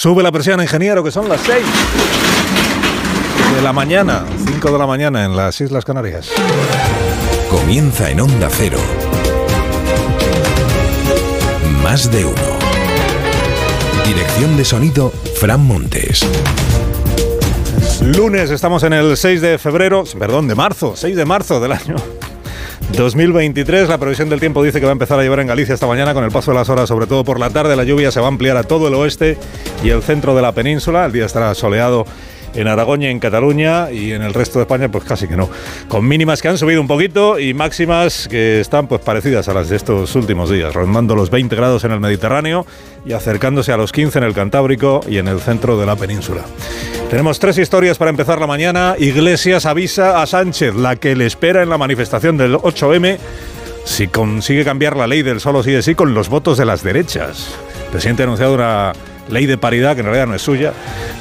Sube la presión, ingeniero, que son las 6 de la mañana, 5 de la mañana en las Islas Canarias. Comienza en Onda Cero. Más de uno. Dirección de sonido, Fran Montes. Lunes, estamos en el 6 de febrero, perdón, de marzo, 6 de marzo del año 2023. La previsión del tiempo dice que va a empezar a llover en Galicia esta mañana con el paso de las horas, sobre todo por la tarde. La lluvia se va a ampliar a todo el oeste y el centro de la península. El día estará soleado en Aragón y en Cataluña y en el resto de España pues casi que no. Con mínimas que han subido un poquito y máximas que están pues parecidas a las de estos últimos días, rondando los 20 grados en el Mediterráneo y acercándose a los 15 en el Cantábrico y en el centro de la península. Tenemos tres historias para empezar la mañana. Iglesias avisa a Sánchez, la que le espera en la manifestación del 8M, si consigue cambiar la ley del solo sí de sí con los votos de las derechas. El presidente ha anunciado una ley de paridad, que en realidad no es suya,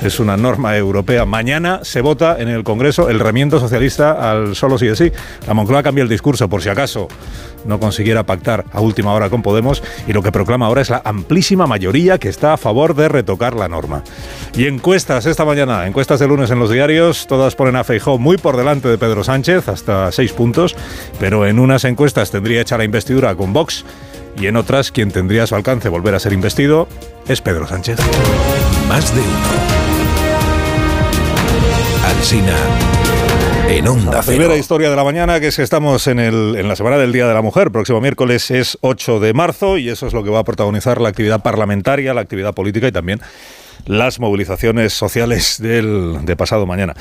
es una norma europea. Mañana se vota en el Congreso el remiendo socialista al solo sí de sí. La Moncloa cambia el discurso por si acaso no consiguiera pactar a última hora con Podemos y lo que proclama ahora es la amplísima mayoría que está a favor de retocar la norma. Y encuestas esta mañana, encuestas de lunes en los diarios, todas ponen a Feijó muy por delante de Pedro Sánchez, hasta seis puntos, pero en unas encuestas tendría hecha la investidura con Vox y en otras quien tendría a su alcance volver a ser investido es Pedro Sánchez. Más de uno. Alsina en Onda La Cero. primera historia de la mañana, que es que estamos en, el- en la semana del Día de la Mujer. Próximo miércoles es 8 de marzo y eso es lo que va a protagonizar la actividad parlamentaria, la actividad política y también las movilizaciones sociales del, de pasado mañana.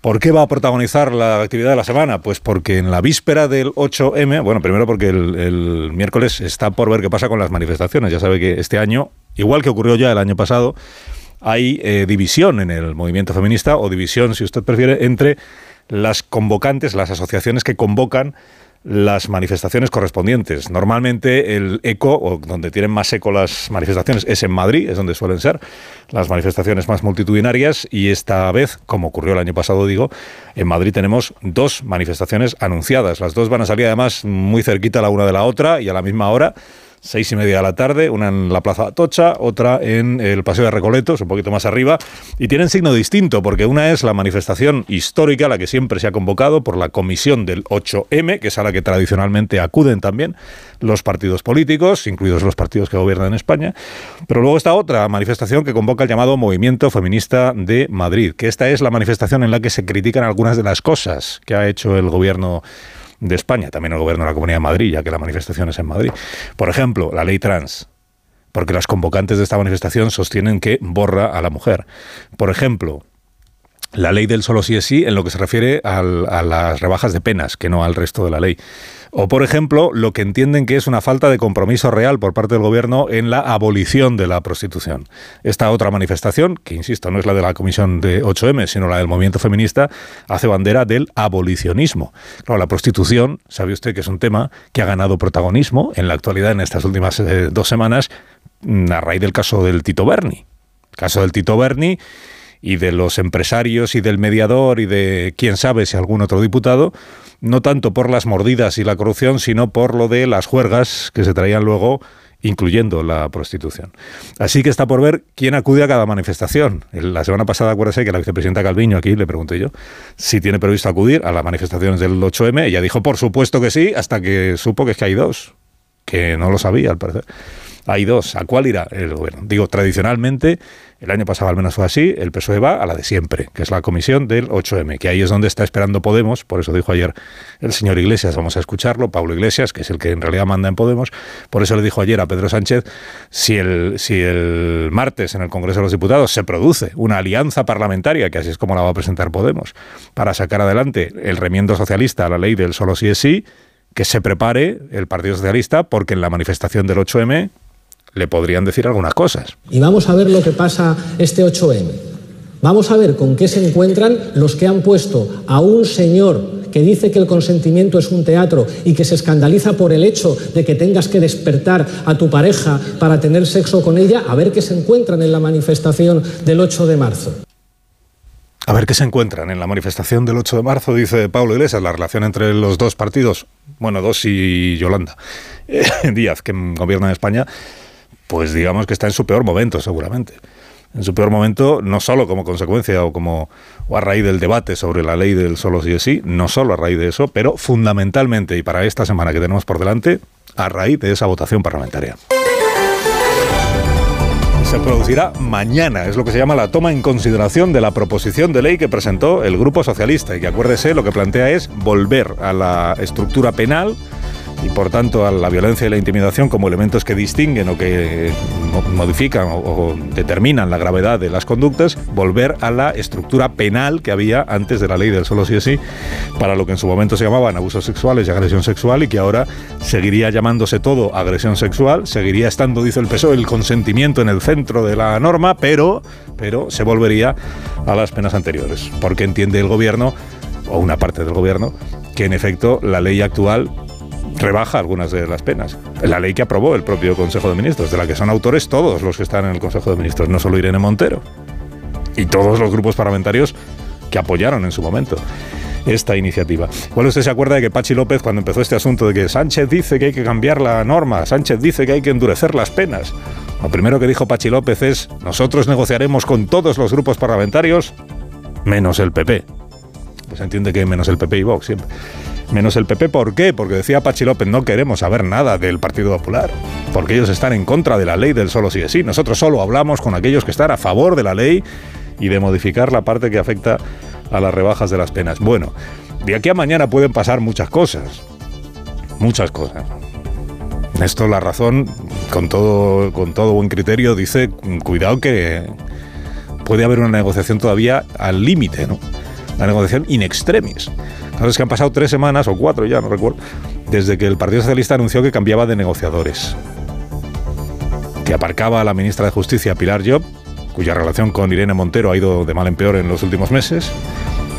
¿Por qué va a protagonizar la actividad de la semana? Pues porque en la víspera del 8M, bueno, primero porque el, miércoles está por ver qué pasa con las manifestaciones. Ya sabe que este año, igual que ocurrió ya el año pasado, hay eh, división en el movimiento feminista o división, si usted prefiere, entre las convocantes, las asociaciones que convocan las manifestaciones correspondientes. Normalmente el eco, o donde tienen más eco las manifestaciones, es en Madrid, es donde suelen ser las manifestaciones más multitudinarias y esta vez, como ocurrió el año pasado, digo, en Madrid tenemos dos manifestaciones anunciadas. Las dos van a salir además muy cerquita la una de la otra y a la misma hora seis y media de la tarde, una en la Plaza Atocha, otra en el Paseo de Recoletos, un poquito más arriba, y tienen signo distinto, porque una es la manifestación histórica, la que siempre se ha convocado por la comisión del 8M, que es a la que tradicionalmente acuden también los partidos políticos, incluidos los partidos que gobiernan en España, pero luego está otra manifestación que convoca el llamado Movimiento Feminista de Madrid, que esta es la manifestación en la que se critican algunas de las cosas que ha hecho el gobierno de España, también el gobierno de la Comunidad de Madrid, ya que la manifestación es en Madrid. Por ejemplo, la ley trans, porque las convocantes de esta manifestación sostienen que borra a la mujer. Por ejemplo, la ley del solo sí es sí en lo que se refiere a las rebajas de penas, que no al resto de la ley. O, por ejemplo, lo que entienden que es una falta de compromiso real por parte del gobierno en la abolición de la prostitución. Esta otra manifestación, que insisto, no es la de la comisión de 8M, sino la del movimiento feminista, hace bandera del abolicionismo. Claro, la prostitución, sabe usted que es un tema que ha ganado protagonismo en la actualidad en estas últimas eh, dos semanas mm, a raíz del caso del Tito Berni. El caso del Tito Berni y de los empresarios y del mediador y de quién sabe si algún otro diputado, no tanto por las mordidas y la corrupción, sino por lo de las juergas que se traían luego incluyendo la prostitución. Así que está por ver quién acude a cada manifestación. La semana pasada, acuérdese que la vicepresidenta Calviño, aquí le pregunté yo, si tiene previsto acudir a las manifestaciones del 8M. Ella dijo, por supuesto que sí, hasta que supo que es que hay dos, que no lo sabía al parecer. Hay dos. ¿A cuál irá el gobierno? Digo, tradicionalmente, el año pasado al menos fue así, el PSOE va a la de siempre, que es la comisión del 8M, que ahí es donde está esperando Podemos, por eso dijo ayer el señor Iglesias, vamos a escucharlo, Pablo Iglesias, que es el que en realidad manda en Podemos, por eso le dijo ayer a Pedro Sánchez, si el, si el martes en el Congreso de los Diputados se produce una alianza parlamentaria, que así es como la va a presentar Podemos, para sacar adelante el remiendo socialista a la ley del solo sí es sí, que se prepare el Partido Socialista, porque en la manifestación del 8M le podrían decir algunas cosas. Y vamos a ver lo que pasa este 8M. Vamos a ver con qué se encuentran los que han puesto a un señor que dice que el consentimiento es un teatro y que se escandaliza por el hecho de que tengas que despertar a tu pareja para tener sexo con ella, a ver qué se encuentran en la manifestación del 8 de marzo. A ver qué se encuentran en la manifestación del 8 de marzo, dice Pablo Iglesias, la relación entre los dos partidos, bueno, dos y Yolanda eh, Díaz, que gobierna en España, pues digamos que está en su peor momento, seguramente. en su peor momento, no solo como consecuencia o como o a raíz del debate sobre la ley del solo sí es sí, no solo a raíz de eso, pero fundamentalmente y para esta semana que tenemos por delante, a raíz de esa votación parlamentaria se producirá mañana. Es lo que se llama la toma en consideración de la proposición de ley que presentó el Grupo Socialista y que acuérdese lo que plantea es volver a la estructura penal y por tanto a la violencia y la intimidación como elementos que distinguen o que modifican o, determinan la gravedad de las conductas, volver a la estructura penal que había antes de la ley del solo sí o sí, para lo que en su momento se llamaban abusos sexuales y agresión sexual y que ahora seguiría llamándose todo agresión sexual, seguiría estando, dice el PSOE, el consentimiento en el centro de la norma, pero, pero se volvería a las penas anteriores, porque entiende el gobierno, o una parte del gobierno, que en efecto la ley actual rebaja algunas de las penas. La ley que aprobó el propio Consejo de Ministros, de la que son autores todos los que están en el Consejo de Ministros, no solo Irene Montero, y todos los grupos parlamentarios que apoyaron en su momento esta iniciativa. ¿Cuál usted se acuerda de que Pachi López, cuando empezó este asunto de que Sánchez dice que hay que cambiar la norma, Sánchez dice que hay que endurecer las penas? Lo primero que dijo Pachi López es, nosotros negociaremos con todos los grupos parlamentarios, menos el PP. Pues entiende que menos el PP y Vox siempre menos el PP. ¿Por qué? Porque decía Pachi López, no queremos saber nada del Partido Popular, porque ellos están en contra de la ley del solo sí es sí. Nosotros solo hablamos con aquellos que están a favor de la ley y de modificar la parte que afecta a las rebajas de las penas. Bueno, de aquí a mañana pueden pasar muchas cosas, muchas cosas. Esto la razón, con todo, con todo buen criterio, dice, cuidado que puede haber una negociación todavía al límite, ¿no? La negociación in extremis. Es que han pasado tres semanas o cuatro ya, no recuerdo, desde que el Partido Socialista anunció que cambiaba de negociadores. Que aparcaba a la ministra de Justicia, Pilar Job, cuya relación con Irene Montero ha ido de mal en peor en los últimos meses,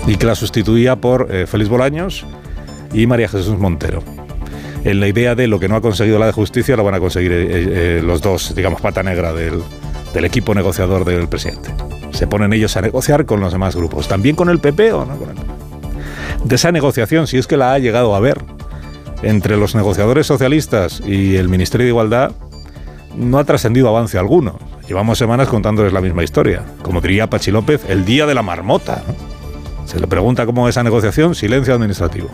y que la sustituía por eh, Félix Bolaños y María Jesús Montero. En la idea de lo que no ha conseguido la de justicia lo van a conseguir eh, eh, los dos, digamos, pata negra del, del equipo negociador del presidente. Se ponen ellos a negociar con los demás grupos. ¿También con el PP o no con el PP? De esa negociación, si es que la ha llegado a ver, entre los negociadores socialistas y el Ministerio de Igualdad, no ha trascendido avance alguno. Llevamos semanas contándoles la misma historia. Como diría Pachi López, el día de la marmota. Se le pregunta cómo es esa negociación, silencio administrativo.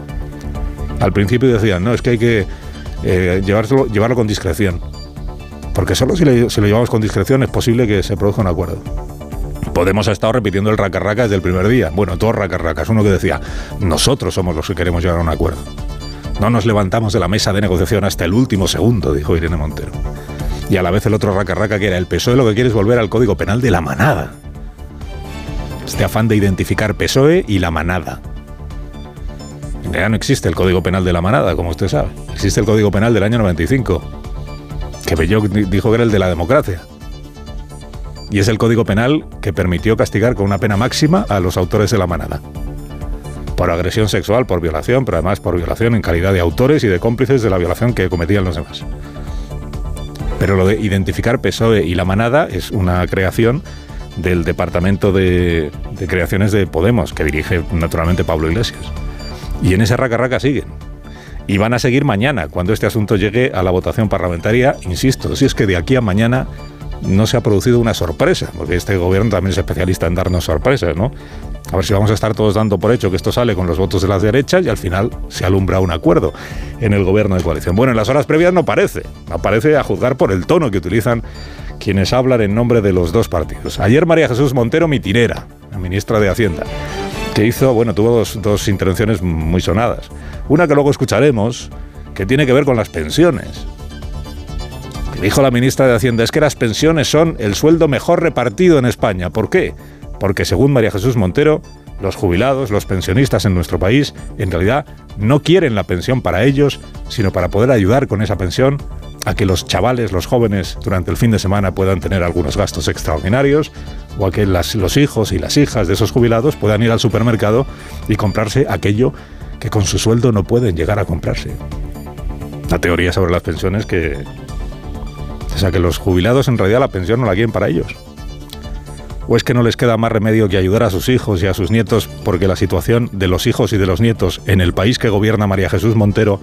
Al principio decían, no, es que hay que eh, llevarlo con discreción. Porque solo si lo llevamos con discreción es posible que se produzca un acuerdo. Podemos ha estado repitiendo el racarraca desde el primer día. Bueno, dos racarracas. Uno que decía, nosotros somos los que queremos llegar a un acuerdo. No nos levantamos de la mesa de negociación hasta el último segundo, dijo Irene Montero. Y a la vez el otro racarraca que era el PSOE lo que quiere es volver al Código Penal de la manada. Este afán de identificar PSOE y la manada. En realidad no existe el Código Penal de la manada, como usted sabe. Existe el Código Penal del año 95, que Belloc dijo que era el de la democracia y es el Código Penal que permitió castigar con una pena máxima a los autores de la manada. Por agresión sexual, por violación, pero además por violación en calidad de autores y de cómplices de la violación que cometían los demás. Pero lo de identificar PSOE y la manada es una creación del Departamento de, Creaciones de Podemos, que dirige naturalmente Pablo Iglesias. Y en ese raca raca siguen. Y van a seguir mañana, cuando este asunto llegue a la votación parlamentaria, insisto, si es que de aquí a mañana no se ha producido una sorpresa, porque este gobierno también es especialista en darnos sorpresas, ¿no? A ver si vamos a estar todos dando por hecho que esto sale con los votos de las derechas y al final se alumbra un acuerdo en el gobierno de coalición. Bueno, en las horas previas no parece, no parece a juzgar por el tono que utilizan quienes hablan en nombre de los dos partidos. Ayer María Jesús Montero Mitinera, la ministra de Hacienda, que hizo, bueno, tuvo dos, dos intervenciones muy sonadas. Una que luego escucharemos, que tiene que ver con las pensiones Dijo la ministra de Hacienda, es que las pensiones son el sueldo mejor repartido en España. ¿Por qué? Porque según María Jesús Montero, los jubilados, los pensionistas en nuestro país, en realidad no quieren la pensión para ellos, sino para poder ayudar con esa pensión a que los chavales, los jóvenes, durante el fin de semana puedan tener algunos gastos extraordinarios, o a que los hijos y las hijas de esos jubilados puedan ir al supermercado y comprarse aquello que con su sueldo no pueden llegar a comprarse. La teoría sobre las pensiones que o sea que los jubilados en realidad la pensión no la quieren para ellos. ¿O es que no les queda más remedio que ayudar a sus hijos y a sus nietos porque la situación de los hijos y de los nietos en el país que gobierna María Jesús Montero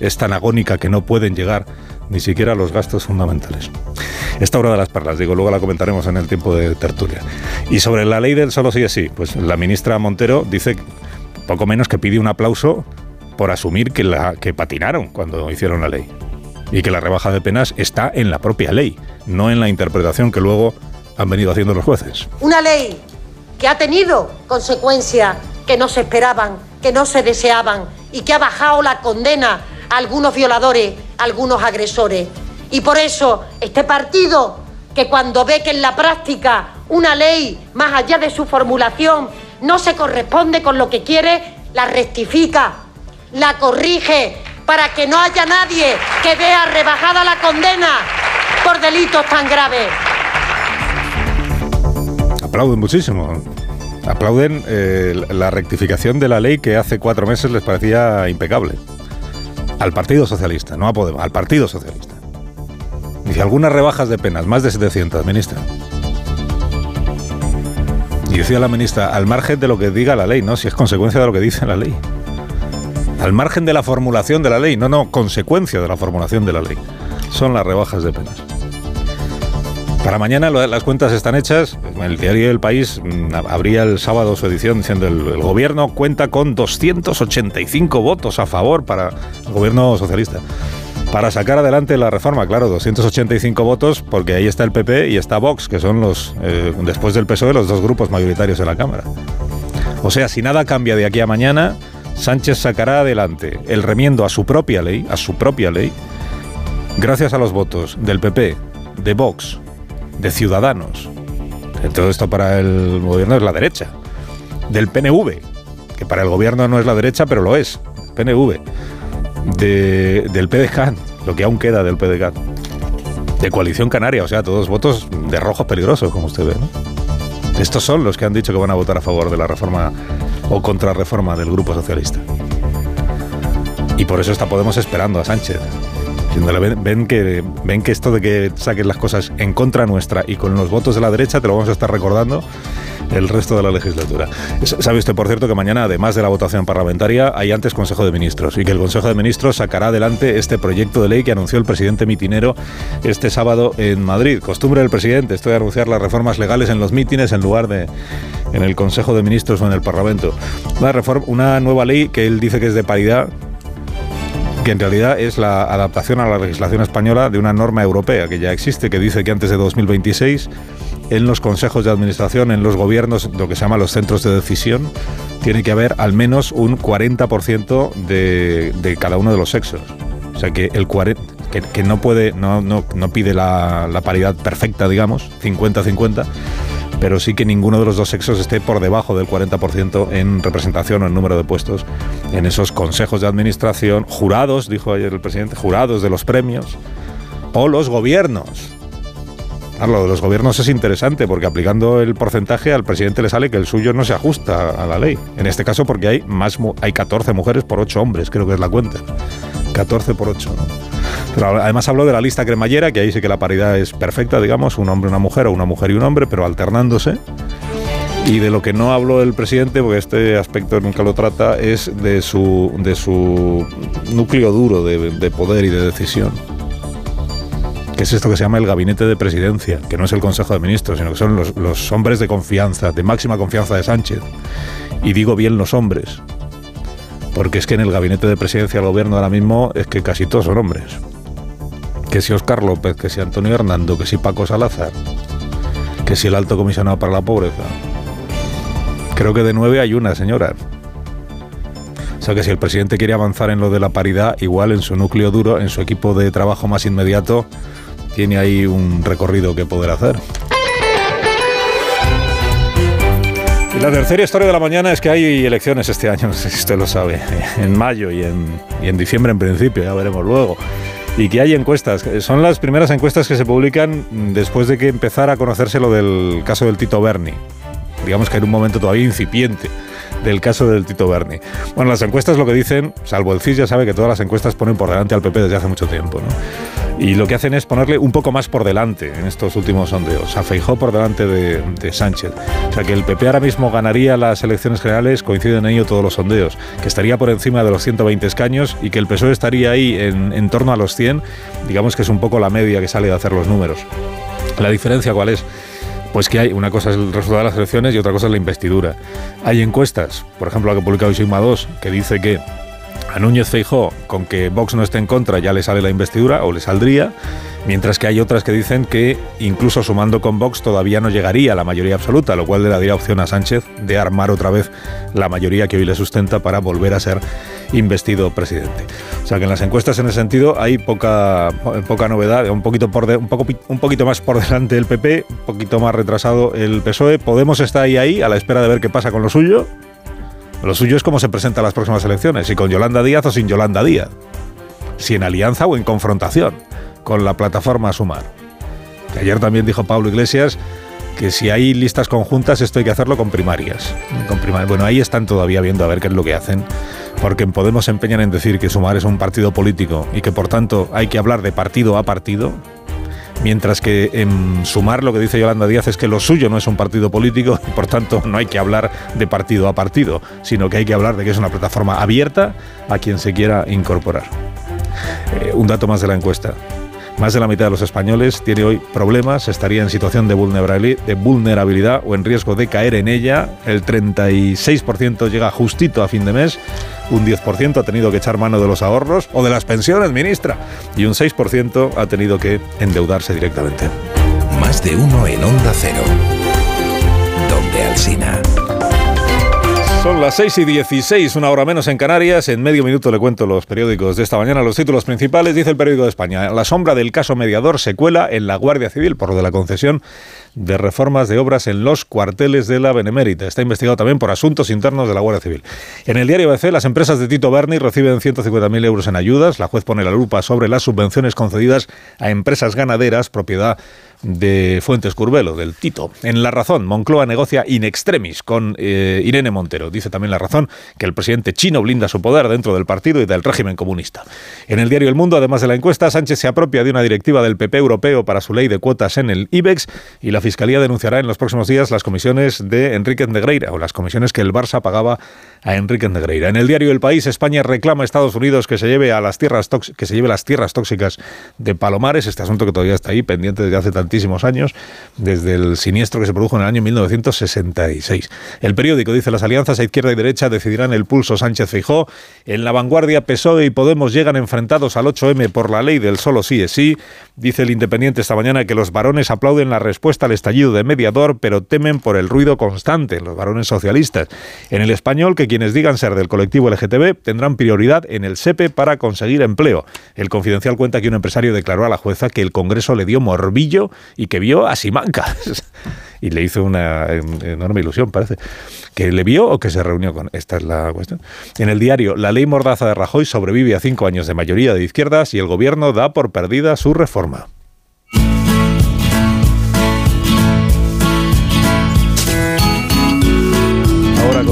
es tan agónica que no pueden llegar ni siquiera los gastos fundamentales. Esta hora de las perlas, digo, luego la comentaremos en el tiempo de tertulia. Y sobre la ley del solo sí es sí, pues la ministra Montero dice poco menos que pide un aplauso por asumir que, que patinaron cuando hicieron la ley. Y que la rebaja de penas está en la propia ley, no en la interpretación que luego han venido haciendo los jueces. Una ley que ha tenido consecuencias que no se esperaban, que no se deseaban y que ha bajado la condena a algunos violadores, a algunos agresores. Y por eso este partido, que cuando ve que en la práctica una ley, más allá de su formulación, no se corresponde con lo que quiere, la rectifica, la corrige, para que no haya nadie que vea rebajada la condena por delitos tan graves. Aplauden muchísimo. Aplauden eh, la rectificación de la ley que hace cuatro meses les parecía impecable. Al Partido Socialista, no a Podemos, al Partido Socialista. Dice algunas rebajas de penas, más de 700, ministra. Y decía la ministra, al margen de lo que diga la ley, ¿no? Si es consecuencia de lo que dice la ley. Al margen de la formulación de la ley, no, no, consecuencia de la formulación de la ley. Son las rebajas de penas. Para mañana las cuentas están hechas. El diario del País mm, abría el sábado su edición diciendo el, el gobierno cuenta con 285 votos a favor para el gobierno socialista para sacar adelante la reforma. Claro, 285 votos porque ahí está el PP y está Vox, que son los, eh, después del PSOE, los dos grupos mayoritarios de la Cámara. O sea, si nada cambia de aquí a mañana, Sánchez sacará adelante el remiendo a su propia ley, a su propia ley, gracias a los votos del PP, de Vox, de Ciudadanos. Todo esto para el gobierno es la derecha. Del PNV, que para el gobierno no es la derecha, pero lo es. PNV de, del PDCAT, lo que aún queda del PDCAT, de Coalición Canaria, o sea, todos votos de rojos peligrosos, como usted ve. Estos son los que han dicho que van a votar a favor de la reforma o contra reforma del Grupo Socialista. Y por eso está Podemos esperando a Sánchez. Ven, ven, que, ven que esto de que saquen las cosas en contra nuestra y con los votos de la derecha te lo vamos a estar recordando el resto de la legislatura. ¿Sabe usted, por cierto, que mañana, además de la votación parlamentaria, hay antes Consejo de Ministros y que el Consejo de Ministros sacará adelante este proyecto de ley que anunció el presidente mitinero este sábado en Madrid? Costumbre del presidente, esto de anunciar las reformas legales en los mítines en lugar de en el Consejo de Ministros o en el Parlamento. Una, reforma, una nueva ley que él dice que es de paridad, que en realidad es la adaptación a la legislación española de una norma europea que ya existe, que dice que antes de 2026 en los consejos de administración, en los gobiernos, lo que se llama los centros de decisión, tiene que haber al menos un 40% de, cada uno de los sexos. O sea que el que, no pide la, paridad perfecta, digamos, 50-50, pero sí que ninguno de los dos sexos esté por debajo del 40% en representación o en número de puestos en esos consejos de administración, jurados, dijo ayer el presidente, jurados de los premios, o los gobiernos lo de los gobiernos es interesante porque aplicando el porcentaje al presidente le sale que el suyo no se ajusta a la ley. En este caso porque hay más hay 14 mujeres por 8 hombres, creo que es la cuenta. 14 por 8. Pero además habló de la lista cremallera, que ahí sí que la paridad es perfecta, digamos, un hombre, una mujer o una mujer y un hombre, pero alternándose. Y de lo que no habló el presidente, porque este aspecto nunca lo trata, es de su, de su núcleo duro de poder y de decisión que es esto que se llama el gabinete de presidencia, que no es el Consejo de Ministros, sino que son los, hombres de confianza, de máxima confianza de Sánchez. Y digo bien los hombres, porque es que en el gabinete de presidencia del gobierno ahora mismo es que casi todos son hombres. Que si Oscar López, que si Antonio Hernando, que si Paco Salazar, que si el alto comisionado para la pobreza. Creo que de nueve hay una, señora. O sea que si el presidente quiere avanzar en lo de la paridad, igual en su núcleo duro, en su equipo de trabajo más inmediato, tiene ahí un recorrido que poder hacer. Y la tercera historia de la mañana es que hay elecciones este año, no sé si usted lo sabe, en mayo y en, y en diciembre en principio, ya veremos luego. Y que hay encuestas, son las primeras encuestas que se publican después de que empezara a conocerse lo del caso del Tito Berni. Digamos que en un momento todavía incipiente del caso del Tito Berni. Bueno, las encuestas lo que dicen, salvo el CIS ya sabe que todas las encuestas ponen por delante al PP desde hace mucho tiempo, ¿no? Y lo que hacen es ponerle un poco más por delante en estos últimos sondeos. A Feijó por delante de, Sánchez. O sea que el PP ahora mismo ganaría las elecciones generales, coinciden en ello todos los sondeos, que estaría por encima de los 120 escaños y que el PSOE estaría ahí en, en torno a los 100, digamos que es un poco la media que sale de hacer los números. La diferencia cuál es? Pues que hay una cosa es el resultado de las elecciones y otra cosa es la investidura. Hay encuestas, por ejemplo la que ha publicado Sigma 2, que dice que a Núñez Feijó, con que Vox no esté en contra, ya le sale la investidura o le saldría, mientras que hay otras que dicen que incluso sumando con Vox todavía no llegaría a la mayoría absoluta, lo cual le daría opción a Sánchez de armar otra vez la mayoría que hoy le sustenta para volver a ser investido presidente. O sea que en las encuestas en ese sentido hay poca, poca novedad, un poquito, más por delante el PP, un poquito más retrasado el PSOE. Podemos estar ahí, ahí a la espera de ver qué pasa con lo suyo. Lo suyo es cómo se presenta las próximas elecciones, si con Yolanda Díaz o sin Yolanda Díaz, si en alianza o en confrontación con la plataforma Sumar. Ayer también dijo Pablo Iglesias que si hay listas conjuntas esto hay que hacerlo con primarias. Con primarias. Bueno, ahí están todavía viendo a ver qué es lo que hacen, porque en Podemos se empeñan en decir que Sumar es un partido político y que por tanto hay que hablar de partido a partido, mientras que en Sumar lo que dice Yolanda Díaz es que lo suyo no es un partido político y por tanto no hay que hablar de partido a partido, sino que hay que hablar de que es una plataforma abierta a quien se quiera incorporar. Eh, un dato más de la encuesta. Más de la mitad de los españoles tiene hoy problemas, estaría en situación de vulnerabilidad o en riesgo de caer en ella. El 36% llega justito a fin de mes, un 10% ha tenido que echar mano de los ahorros o de las pensiones, ministra, y un 6% ha tenido que endeudarse directamente. Más de uno en Onda Cero. Donde Alsina. Son las 6 y 16, una hora menos en Canarias. En medio minuto le cuento los periódicos de esta mañana. Los títulos principales, dice el periódico de España. La sombra del caso mediador se cuela en la Guardia Civil por lo de la concesión de reformas de obras en los cuarteles de la Benemérita. Está investigado también por asuntos internos de la Guardia Civil. En el diario ABC, las empresas de Tito Berni reciben 150.000 euros en ayudas. La juez pone la lupa sobre las subvenciones concedidas a empresas ganaderas, propiedad de Fuentes Curvelo, del Tito. En La Razón, Moncloa negocia in extremis con eh, Irene Montero. Dice también La Razón que el presidente chino blinda su poder dentro del partido y del régimen comunista. En el diario El Mundo, además de la encuesta, Sánchez se apropia de una directiva del PP europeo para su ley de cuotas en el IBEX y la Fiscalía denunciará en los próximos días las comisiones de Enrique Negreira o las comisiones que el Barça pagaba a Enrique Negreira. En el diario El País, España reclama a Estados Unidos que se lleve a las tierras que se lleve las tierras tóxicas de Palomares, este asunto que todavía está ahí pendiente desde hace tantísimos años, desde el siniestro que se produjo en el año 1966. El periódico dice las alianzas a izquierda y derecha decidirán el pulso Sánchez Feijó. En la vanguardia PSOE y Podemos llegan enfrentados al 8M por la ley del solo sí es sí. Dice el Independiente esta mañana que los varones aplauden la respuesta al estallido de mediador, pero temen por el ruido constante, los varones socialistas. En el español, que quienes digan ser del colectivo LGTB tendrán prioridad en el SEPE para conseguir empleo. El Confidencial cuenta que un empresario declaró a la jueza que el Congreso le dio morbillo y que vio a Simanca. y le hizo una enorme ilusión, parece. ¿Que le vio o que se reunió con? Esta es la cuestión. En el diario, la ley Mordaza de Rajoy sobrevive a cinco años de mayoría de izquierdas y el gobierno da por perdida su reforma.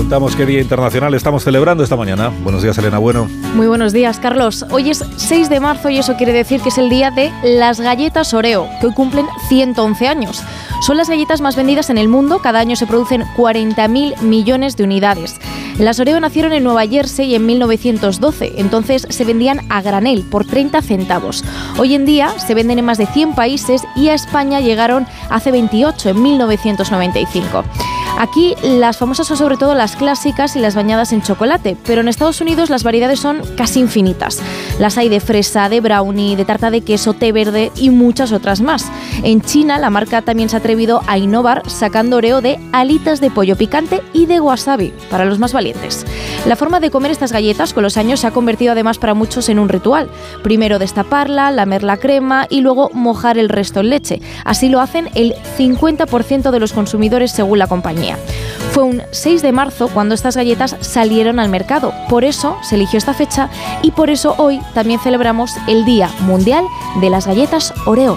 Contamos qué Día Internacional estamos celebrando esta mañana. Buenos días, Elena Bueno. Muy buenos días, Carlos. Hoy es 6 de marzo y eso quiere decir que es el día de las galletas Oreo, que hoy cumplen 111 años. Son las galletas más vendidas en el mundo, cada año se producen 40.000 millones de unidades. Las Oreo nacieron en Nueva Jersey en 1912, entonces se vendían a granel por 30 centavos. Hoy en día se venden en más de 100 países y a España llegaron hace 28, en 1995. Aquí las famosas son sobre todo las clásicas y las bañadas en chocolate, pero en Estados Unidos las variedades son casi infinitas. Las hay de fresa, de brownie, de tarta de queso, té verde y muchas otras más. En China la marca también se ha atrevido a innovar sacando Oreo de alitas de pollo picante y de wasabi para los más valientes. La forma de comer estas galletas con los años se ha convertido además para muchos en un ritual. Primero destaparla, lamer la crema y luego mojar el resto en leche. Así lo hacen el 50% de los consumidores según la compañía. Fue un 6 de marzo cuando estas galletas salieron al mercado. Por eso se eligió esta fecha y por eso hoy también celebramos el Día Mundial de las Galletas Oreo.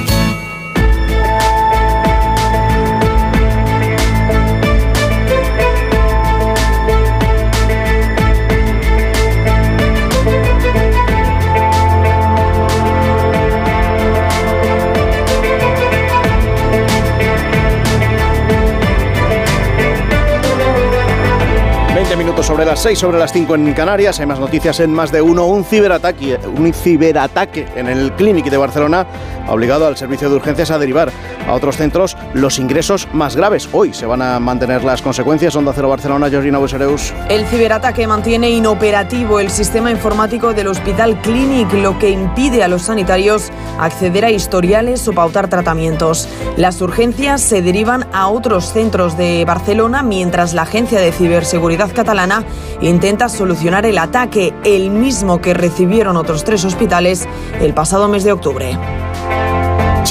Sobre las 6, sobre las 5 en Canarias. Hay más noticias en más de uno. Un ciberataque, un ciberataque en el Clínic de Barcelona ha obligado al servicio de urgencias a derivar a otros centros los ingresos más graves. Hoy se van a mantener las consecuencias. Onda Cero Barcelona, Georgina Buesereus. El ciberataque mantiene inoperativo el sistema informático del Hospital Clinic, lo que impide a los sanitarios acceder a historiales o pautar tratamientos. Las urgencias se derivan a otros centros de Barcelona mientras la Agencia de Ciberseguridad Catalana intenta solucionar el ataque, el mismo que recibieron otros tres hospitales el pasado mes de octubre.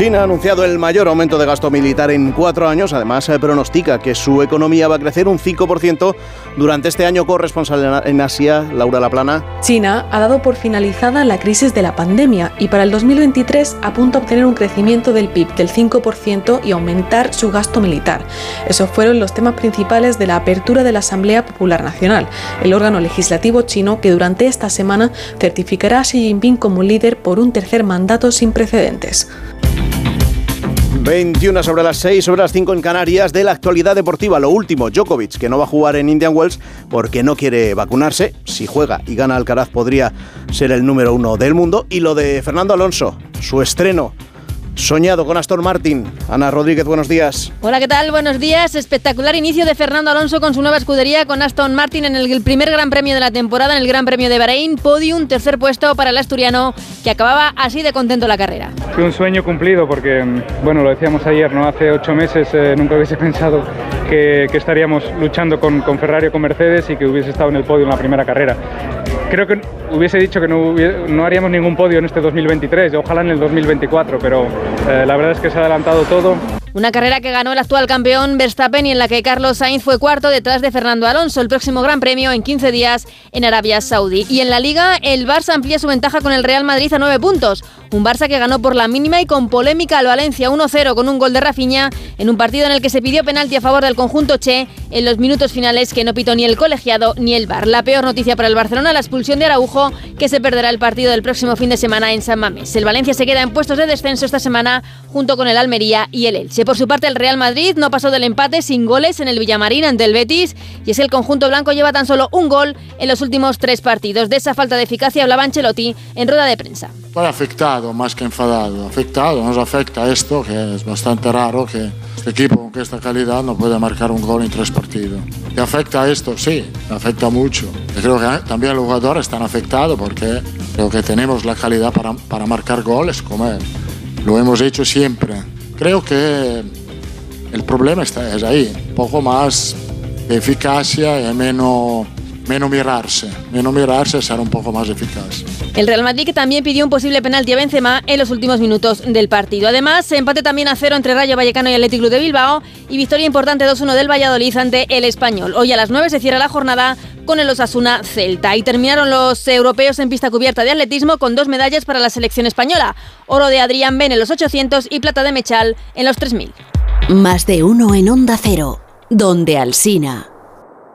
China ha anunciado el mayor aumento de gasto militar en cuatro años. Además, se pronostica que su economía va a crecer un 5% durante este año. Corresponsal en Asia, Laura Laplana. China ha dado por finalizada la crisis de la pandemia y para el 2023 apunta a obtener un crecimiento del PIB del 5% y aumentar su gasto militar. Esos fueron los temas principales de la apertura de la Asamblea Popular Nacional, el órgano legislativo chino que durante esta semana certificará a Xi Jinping como líder por un tercer mandato sin precedentes. 21 sobre las 6, sobre las 5 en Canarias de la actualidad deportiva. Lo último, Djokovic, que no va a jugar en Indian Wells porque no quiere vacunarse. Si juega y gana Alcaraz podría ser el número uno del mundo. Y lo de Fernando Alonso, su estreno soñado con Aston Martin. Ana Rodríguez, buenos días. Hola, ¿qué tal? Buenos días. Espectacular inicio de Fernando Alonso con su nueva escudería con Aston Martin en el primer Gran Premio de la temporada, en el Gran Premio de Bahrein. Podium, tercer puesto para el asturiano que acababa así de contento la carrera. Fue un sueño cumplido porque, bueno, lo decíamos ayer, ¿no? Hace ocho meses eh, nunca hubiese pensado que, estaríamos luchando con, con, Ferrari o con Mercedes y que hubiese estado en el podio en la primera carrera. Creo que hubiese dicho que no, no haríamos ningún podio en este 2023, ojalá en el 2024, pero eh, la verdad es que se ha adelantado todo. Una carrera que ganó el actual campeón Verstappen y en la que Carlos Sainz fue cuarto detrás de Fernando Alonso. El próximo Gran Premio en 15 días en Arabia Saudí. Y en la Liga, el Barça amplía su ventaja con el Real Madrid a 9 puntos. Un Barça que ganó por la mínima y con polémica al Valencia 1-0 con un gol de Rafinha en un partido en el que se pidió penalti a favor del conjunto Che en los minutos finales que no pitó ni el colegiado ni el VAR. La peor noticia para el Barcelona, la expulsión de Araujo, que se perderá el partido del próximo fin de semana en San Mamés. El Valencia se queda en puestos de descenso esta semana junto con el Almería y el Elche. Por su parte, el Real Madrid no pasó del empate sin goles en el Villamarín ante el Betis y es el conjunto blanco lleva tan solo un gol en los últimos tres partidos. De esa falta de eficacia hablaba Ancelotti en rueda de prensa. Estoy afectado más que enfadado. Afectado, nos afecta esto, que es bastante raro que este equipo con esta calidad no pueda marcar un gol en tres partidos. ¿Te afecta esto? Sí, afecta mucho. Creo que también los jugadores están afectados porque creo que tenemos la calidad para, para marcar goles como él. Lo hemos hecho siempre. Creo que el problema está, es ahí, un poco más de eficacia y menos menos mirarse, menos mirarse, ser un poco más eficaz. El Real Madrid que también pidió un posible penalti a Benzema en los últimos minutos del partido. Además, empate también a cero entre Rayo Vallecano y Athletic Club de Bilbao y victoria importante 2-1 del Valladolid ante el Español. Hoy a las 9 se cierra la jornada con el Osasuna Celta. Y terminaron los europeos en pista cubierta de atletismo con dos medallas para la selección española. Oro de Adrián Ben en los 800 y plata de Mechal en los 3000. Más de uno en Onda Cero, donde Alsina.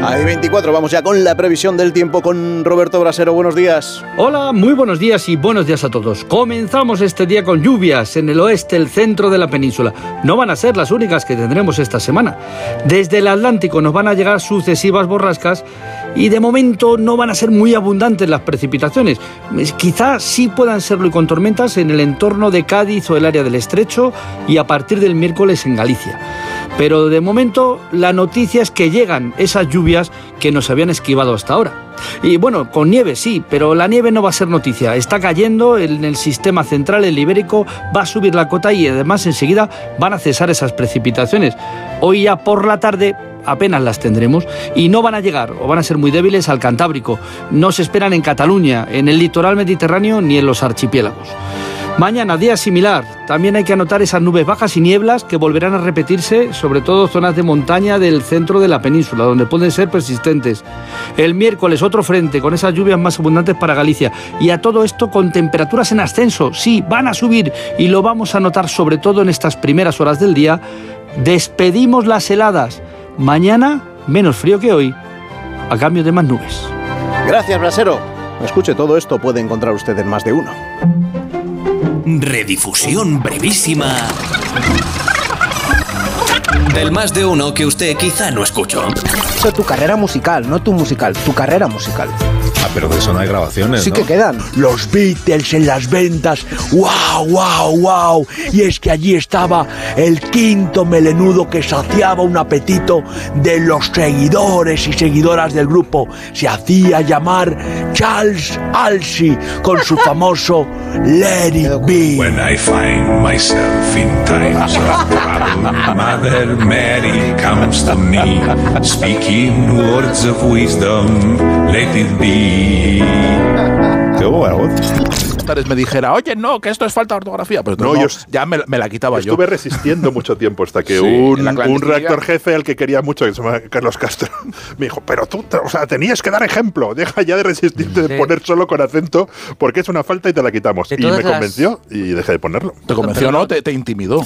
Hay 24, vamos ya con la previsión del tiempo con Roberto Brasero. Buenos días. Hola, muy buenos días y buenos días a todos. Comenzamos este día con lluvias en el oeste, el centro de la península. No van a ser las únicas que tendremos esta semana. Desde el Atlántico nos van a llegar sucesivas borrascas y de momento no van a ser muy abundantes las precipitaciones. Quizás sí puedan serlo y con tormentas en el entorno de Cádiz o el área del Estrecho y a partir del miércoles en Galicia. Pero de momento la noticia es que llegan esas lluvias que nos habían esquivado hasta ahora. Y bueno, con nieve sí, pero la nieve no va a ser noticia. Está cayendo en el sistema central, el ibérico, va a subir la cota y además enseguida van a cesar esas precipitaciones. Hoy ya por la tarde apenas las tendremos y no van a llegar o van a ser muy débiles al Cantábrico. No se esperan en Cataluña, en el litoral mediterráneo ni en los archipiélagos. Mañana, día similar. También hay que anotar esas nubes bajas y nieblas que volverán a repetirse, sobre todo zonas de montaña del centro de la península, donde pueden ser persistentes. El miércoles, otro frente con esas lluvias más abundantes para Galicia. Y a todo esto con temperaturas en ascenso. Sí, van a subir y lo vamos a notar sobre todo en estas primeras horas del día. Despedimos las heladas. Mañana, menos frío que hoy, a cambio de más nubes. Gracias, Brasero. Escuche, todo esto puede encontrar usted en más de uno. Redifusión brevísima del más de uno que usted quizá no escuchó. Eso tu carrera musical, no tu musical, tu carrera musical. Ah, pero de eso no hay grabaciones. Sí ¿no? que quedan. Los Beatles en las ventas. ¡Wow, wow, wow! Y es que allí estaba el quinto melenudo que saciaba un apetito de los seguidores y seguidoras del grupo. Se hacía llamar Charles Alsey con su famoso Let It Be. When I find myself in times of trouble, Mother Mary comes to me, speaking words of wisdom. Let it be. Qué buena voz. me dijera, oye, no, que esto es falta de ortografía. Pues no, No, yo ya me, me la quitaba yo. Estuve resistiendo mucho tiempo hasta que Sí, un, un redactor jefe al que quería mucho, que se llama Carlos Castro, me dijo, pero tú, te- o sea, tenías que dar ejemplo, deja ya de resistirte de poner solo con acento, porque es una falta y te la quitamos. Y me las- convenció y dejé de ponerlo. ¿Te convenció o no? Te, te intimidó.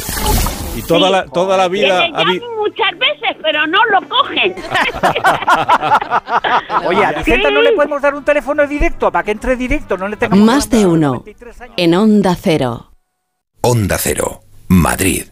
Y toda la, toda la llaman muchas veces, pero no lo cogen. Oye, a Vicenta no le podemos dar un teléfono directo para que entre directo, no le tengamos... Más de uno. En Onda Cero. Onda Cero, Madrid.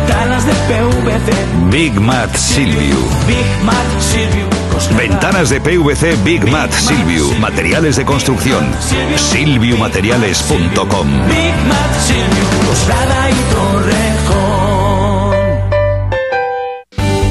Ventanas de PVC. Big Mat Silvio. Big Mat Silvio. Ventanas de PVC Big Mat Silvio. Materiales de construcción. Silviumateriales.com. Big Mat Silvio Coslada y Torrejón.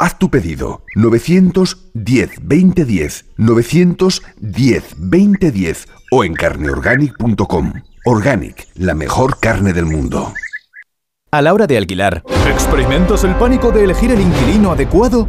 Haz tu pedido 910 2010 910 2010 o en carneorganic.com. Organic, la mejor carne del mundo. A la hora de alquilar, ¿experimentas el pánico de elegir el inquilino adecuado?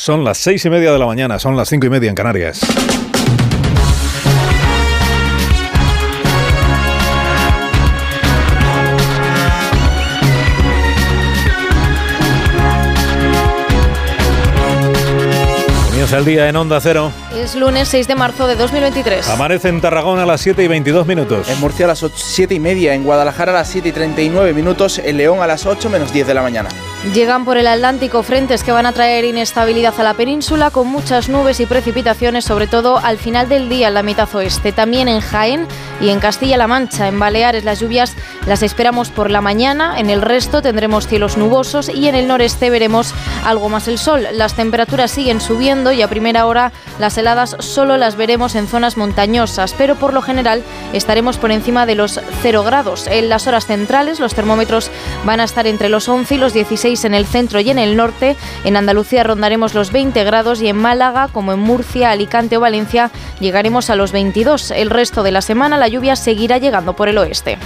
Son las seis y media de la mañana, son las cinco y media en Canarias. Comienza el día en Onda Cero. Es lunes 6 de marzo de 2023. Amanece en Tarragona a las 7 y 22 minutos. En Murcia a las 7 y media, en Guadalajara a las 7 y 39 minutos, en León a las 8 menos 10 de la mañana. Llegan por el Atlántico frentes que van a traer inestabilidad a la península con muchas nubes y precipitaciones, sobre todo al final del día en la mitad oeste. También en Jaén y en Castilla-La Mancha. En Baleares las lluvias las esperamos por la mañana. En el resto tendremos cielos nubosos y en el noreste veremos algo más el sol. Las temperaturas siguen subiendo y a primera hora las heladas solo las veremos en zonas montañosas, pero por lo general estaremos por encima de los 0 grados. En las horas centrales los termómetros van a estar entre los 11 y los 16 en el centro y en el norte. En Andalucía rondaremos los 20 grados y en Málaga, como en Murcia, Alicante o Valencia, llegaremos a los 22. El resto de la semana la lluvia seguirá llegando por el oeste.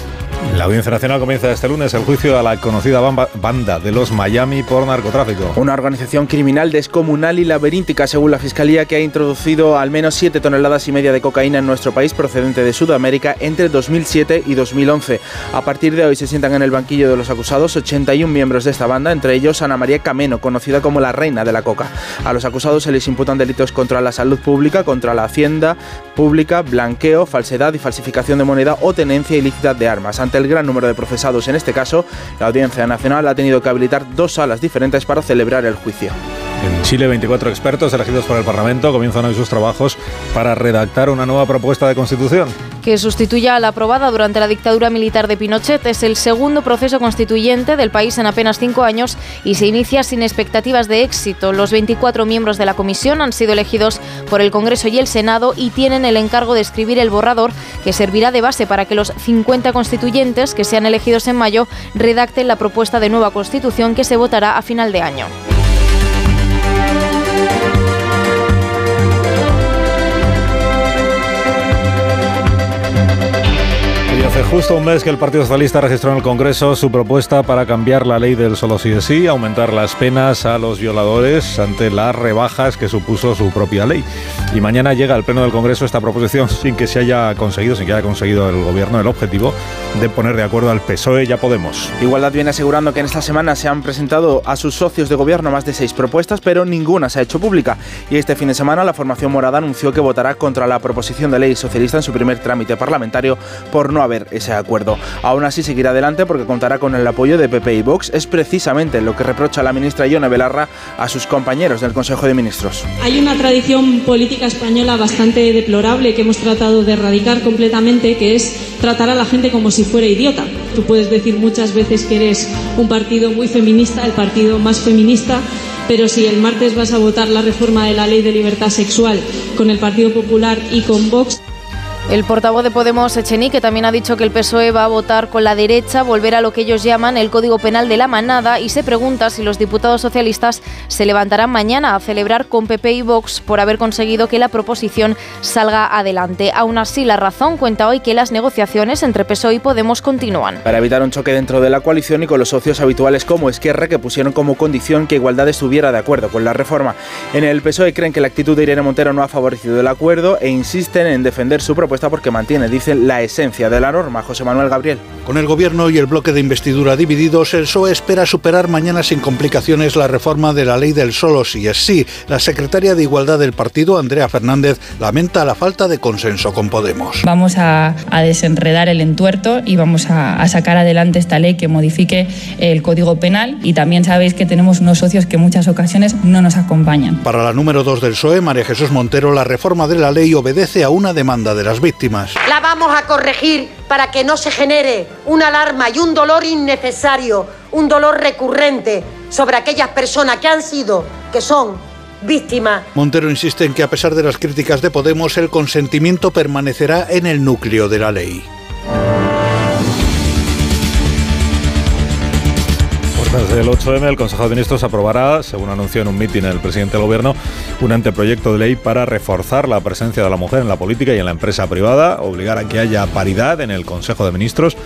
La Audiencia Nacional comienza este lunes el juicio a la conocida banda de los Miami por narcotráfico. Una organización criminal descomunal y laberíntica, según la Fiscalía, que ha introducido al menos 7 toneladas y media de cocaína en nuestro país procedente de Sudamérica entre 2007 y 2011. A partir de hoy se sientan en el banquillo de los acusados 81 miembros de esta banda, entre ellos Ana María Cameno, conocida como la reina de la coca. A los acusados se les imputan delitos contra la salud pública, contra la hacienda pública, blanqueo, falsedad y falsificación de moneda o tenencia ilícita de armas. Ante el gran número de procesados en este caso, la Audiencia Nacional ha tenido que habilitar dos salas diferentes para celebrar el juicio. En Chile, 24 expertos elegidos por el Parlamento comienzan hoy sus trabajos para redactar una nueva propuesta de constitución. que sustituya a la aprobada durante la dictadura militar de Pinochet. Es el segundo proceso constituyente del país en apenas cinco años y se inicia sin expectativas de éxito. Los 24 miembros de la comisión han sido elegidos por el Congreso y el Senado y tienen el encargo de escribir el borrador que servirá de base para que los 50 constituyentes que sean elegidos en mayo redacten la propuesta de nueva constitución que se votará a final de año. Justo un mes que el Partido Socialista registró en el Congreso su propuesta para cambiar la ley del solo sí es sí, aumentar las penas a los violadores ante las rebajas que supuso su propia ley. Y mañana llega al Pleno del Congreso esta proposición sin que se haya conseguido, sin que haya conseguido el Gobierno el objetivo de poner de acuerdo al PSOE y a Podemos. Igualdad viene asegurando que en esta semana se han presentado a sus socios de gobierno más de seis propuestas, pero ninguna se ha hecho pública. Y este fin de semana la formación morada anunció que votará contra la proposición de ley socialista en su primer trámite parlamentario por no haber ese acuerdo. Aún así seguirá adelante porque contará con el apoyo de PP y Vox. Es precisamente lo que reprocha la ministra Ione Belarra a sus compañeros del Consejo de Ministros. Hay una tradición política española bastante deplorable que hemos tratado de erradicar completamente, que es tratar a la gente como si fuera idiota. Tú puedes decir muchas veces que eres un partido muy feminista, el partido más feminista, pero si el martes vas a votar la reforma de la ley de libertad sexual con el Partido Popular y con Vox, El portavoz de Podemos, Echenique, también ha dicho que el PSOE va a votar con la derecha, volver a lo que ellos llaman el Código Penal de la Manada y se pregunta si los diputados socialistas se levantarán mañana a celebrar con PP y Vox por haber conseguido que la proposición salga adelante. Aún así, la razón cuenta hoy que las negociaciones entre PSOE y Podemos continúan. Para evitar un choque dentro de la coalición y con los socios habituales como Esquerra que pusieron como condición que Igualdad estuviera de acuerdo con la reforma. En el PSOE creen que la actitud de Irene Montero no ha favorecido el acuerdo e insisten en defender su propuesta porque mantiene, dicen, la esencia de la norma. José Manuel Gabriel. Con el gobierno y el bloque de investidura divididos, el PSOE espera superar mañana sin complicaciones la reforma de la ley del solo sí es sí. La secretaria de Igualdad del partido, Andrea Fernández, lamenta la falta de consenso con Podemos. Vamos a, a desenredar el entuerto y vamos a, a sacar adelante esta ley que modifique el Código Penal y también sabéis que tenemos unos socios que en muchas ocasiones no nos acompañan. Para la número 2 del PSOE, María Jesús Montero, la reforma de la ley obedece a una demanda de las víctimas. La vamos a corregir para que no se genere una alarma y un dolor innecesario, un dolor recurrente sobre aquellas personas que han sido, que son víctimas. Montero insiste en que a pesar de las críticas de Podemos, el consentimiento permanecerá en el núcleo de la ley. Desde el 8M, el Consejo de Ministros aprobará, según anunció en un mitin el presidente del Gobierno, un anteproyecto de ley para reforzar la presencia de la mujer en la política y en la empresa privada, obligar a que haya paridad en el Consejo de Ministros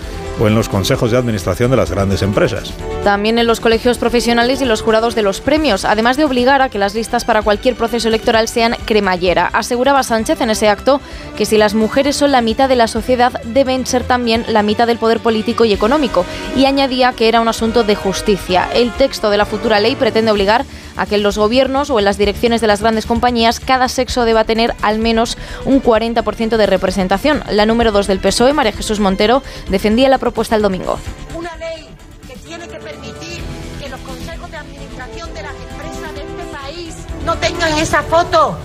o en los consejos de administración de las grandes empresas. También en los colegios profesionales y los jurados de los premios, además de obligar a que las listas para cualquier proceso electoral sean cremallera. Aseguraba Sánchez en ese acto que si las mujeres son la mitad de la sociedad, deben ser también la mitad del poder político y económico, y añadía que era un asunto de justicia el texto de la futura ley pretende obligar a que en los gobiernos o en las direcciones de las grandes compañías cada sexo deba tener al menos un 40% de representación. La número 2 del PSOE, María Jesús Montero, defendía la propuesta el domingo. Una ley que tiene que permitir que los consejos de administración de las empresas de este país no tengan esa foto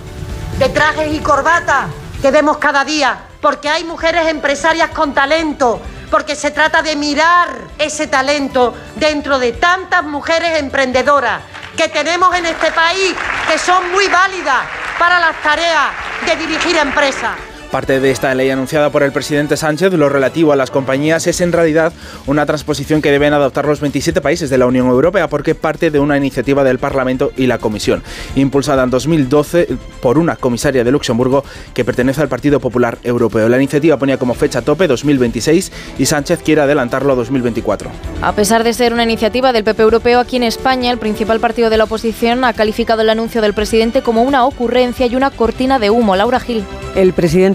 de trajes y corbata que vemos cada día, porque hay mujeres empresarias con talento porque se trata de mirar ese talento dentro de tantas mujeres emprendedoras que tenemos en este país, que son muy válidas para las tareas de dirigir empresas. Parte de esta ley anunciada por el presidente Sánchez, lo relativo a las compañías, es en realidad una transposición que deben adoptar los 27 países de la Unión Europea porque parte de una iniciativa del Parlamento y la Comisión, impulsada en 2012 por una comisaria de Luxemburgo que pertenece al Partido Popular Europeo. La iniciativa ponía como fecha tope 2026 y Sánchez quiere adelantarlo a 2024. A pesar de ser una iniciativa del PP Europeo, aquí en España el principal partido de la oposición ha calificado el anuncio del presidente como una ocurrencia y una cortina de humo. Laura Gil. El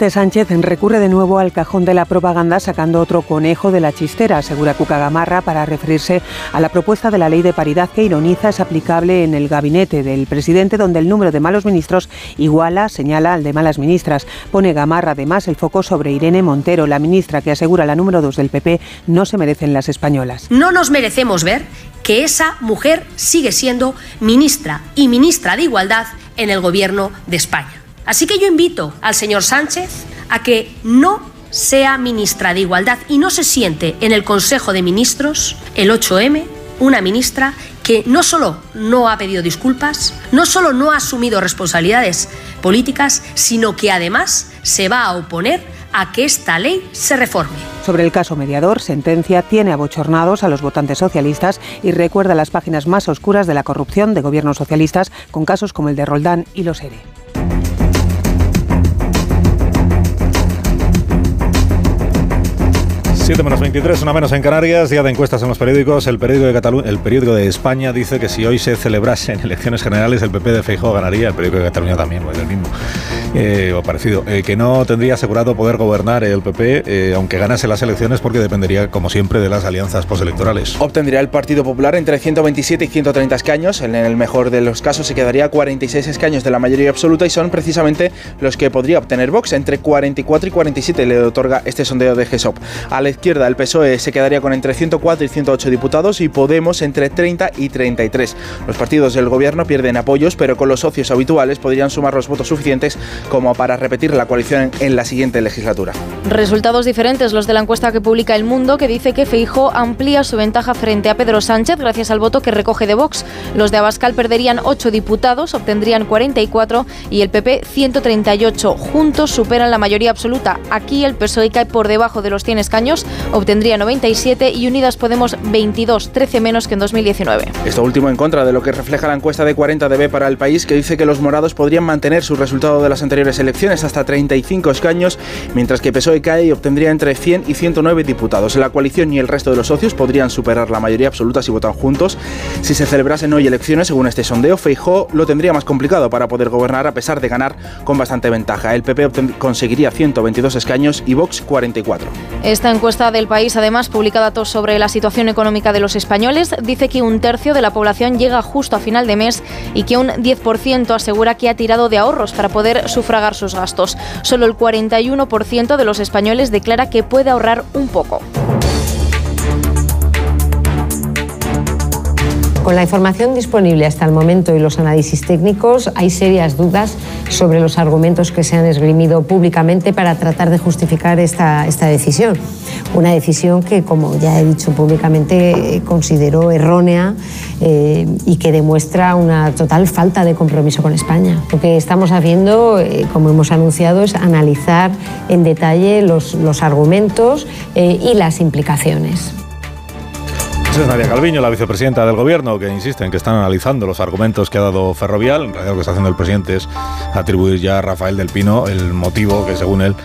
Sánchez recurre de nuevo al cajón de la propaganda sacando otro conejo de la chistera, asegura Cuca Gamarra, para referirse a la propuesta de la ley de paridad que ironiza es aplicable en el gabinete del presidente, donde el número de malos ministros iguala, señala al de malas ministras. Pone Gamarra además el foco sobre Irene Montero, la ministra que asegura la número 2 del PP no se merecen las españolas. No nos merecemos ver que esa mujer sigue siendo ministra y ministra de Igualdad en el gobierno de España. Así que yo invito al señor Sánchez a que no sea ministra de Igualdad y no se siente en el Consejo de Ministros, el 8M, una ministra que no solo no ha pedido disculpas, no solo no ha asumido responsabilidades políticas, sino que además se va a oponer a que esta ley se reforme. Sobre el caso mediador, sentencia tiene abochornados a los votantes socialistas y recuerda las páginas más oscuras de la corrupción de gobiernos socialistas con casos como el de Roldán y los ERE. 7 menos 23, una menos en Canarias, día de encuestas en los periódicos. El periódico de el periódico de España dice que si hoy se celebrasen elecciones generales, el PP de Feijóo ganaría, el periódico de Cataluña también, pues el mismo, eh, o parecido, eh, que no tendría asegurado poder gobernar el PP, eh, aunque ganase las elecciones, porque dependería, como siempre, de las alianzas postelectorales. Obtendría el Partido Popular entre 127 y 130 escaños, en el mejor de los casos se quedaría 46 escaños de la mayoría absoluta y son precisamente los que podría obtener Vox, entre 44 y 47 le otorga este sondeo de GESOP. A la izquierda, el PSOE se quedaría con entre 104 y 108 diputados y Podemos entre 30 y 33. Los partidos del gobierno pierden apoyos, pero con los socios habituales podrían sumar los votos suficientes como para repetir la coalición en la siguiente legislatura. Resultados diferentes los de la encuesta que publica El Mundo, que dice que Feijo amplía su ventaja frente a Pedro Sánchez gracias al voto que recoge de Vox. Los de Abascal perderían 8 diputados, obtendrían 44 y el PP 138. Juntos superan la mayoría absoluta. Aquí el PSOE cae por debajo de los 100 escaños, obtendría 97 y Unidas Podemos 22, 13 menos que en 2019. Esto último en contra de lo que refleja la encuesta de 40 dB para el país, que dice que los morados podrían mantener su resultado de las anteriores elecciones hasta 35 escaños, mientras que PSOE cae obtendría entre 100 y 109 diputados. La coalición y el resto de los socios podrían superar la mayoría absoluta si votan juntos. Si se celebrasen hoy elecciones, según este sondeo, Feijó lo tendría más complicado para poder gobernar a pesar de ganar con bastante ventaja. El PP conseguiría 122 escaños y Vox 44. Esta encuesta del país, además, publica datos sobre la situación económica de los españoles. Dice que un tercio de la población llega justo a final de mes y que un 10% asegura que ha tirado de ahorros para poder sufragar sus gastos. Solo el 41% de los españoles declara que puede ahorrar un poco. Con la información disponible hasta el momento y los análisis técnicos, hay serias dudas sobre los argumentos que se han esgrimido públicamente para tratar de justificar esta, esta decisión. Una decisión que, como ya he dicho públicamente, eh, considero errónea eh, y que demuestra una total falta de compromiso con España. Lo que estamos haciendo, eh, como hemos anunciado, es analizar en detalle los, los argumentos y las implicaciones. Esa es Nadia Calviño, la vicepresidenta del Gobierno, que insiste en que están analizando los argumentos que ha dado Ferrovial. En realidad lo que está haciendo el presidente es atribuir ya a Rafael del Pino el motivo que, según él,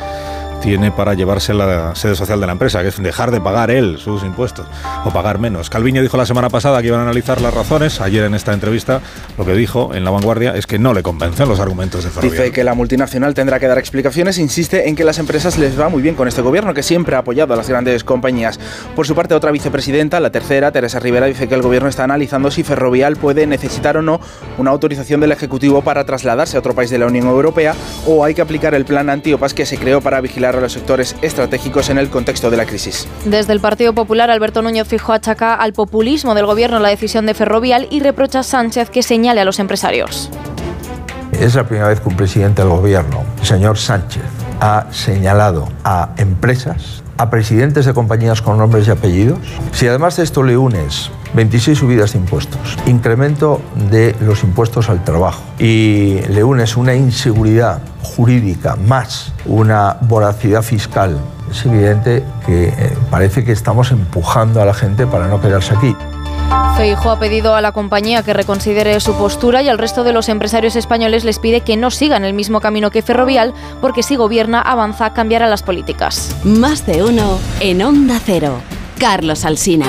tiene para llevarse la sede social de la empresa, que es dejar de pagar él sus impuestos o pagar menos. Calviño dijo la semana pasada que iban a analizar las razones. Ayer en esta entrevista lo que dijo en La Vanguardia es que no le convencen los argumentos de Ferrovial. Dice que la multinacional tendrá que dar explicaciones. Insiste en que las empresas les va muy bien con este gobierno, que siempre ha apoyado a las grandes compañías. Por su parte, otra vicepresidenta, la tercera, Teresa Rivera, dice que el gobierno está analizando si Ferrovial puede necesitar o no una autorización del Ejecutivo para trasladarse a otro país de la Unión Europea o hay que aplicar el plan antiopas que se creó para vigilar a los sectores estratégicos en el contexto de la crisis. Desde el Partido Popular, Alberto Núñez Fijo achaca al populismo del gobierno la decisión de Ferrovial y reprocha a Sánchez que señale a los empresarios. Es la primera vez que un presidente del gobierno, el señor Sánchez, ha señalado a empresas, a presidentes de compañías con nombres y apellidos. Si además de esto le unes 26 subidas de impuestos, incremento de los impuestos al trabajo y le unes una inseguridad jurídica más una voracidad fiscal, es evidente que eh, parece que estamos empujando a la gente para no quedarse aquí. Feijo ha pedido a la compañía que reconsidere su postura y al resto de los empresarios españoles les pide que no sigan el mismo camino que Ferrovial porque si gobierna avanza cambiará las políticas. Más de uno en Onda Cero. Carlos Alsina.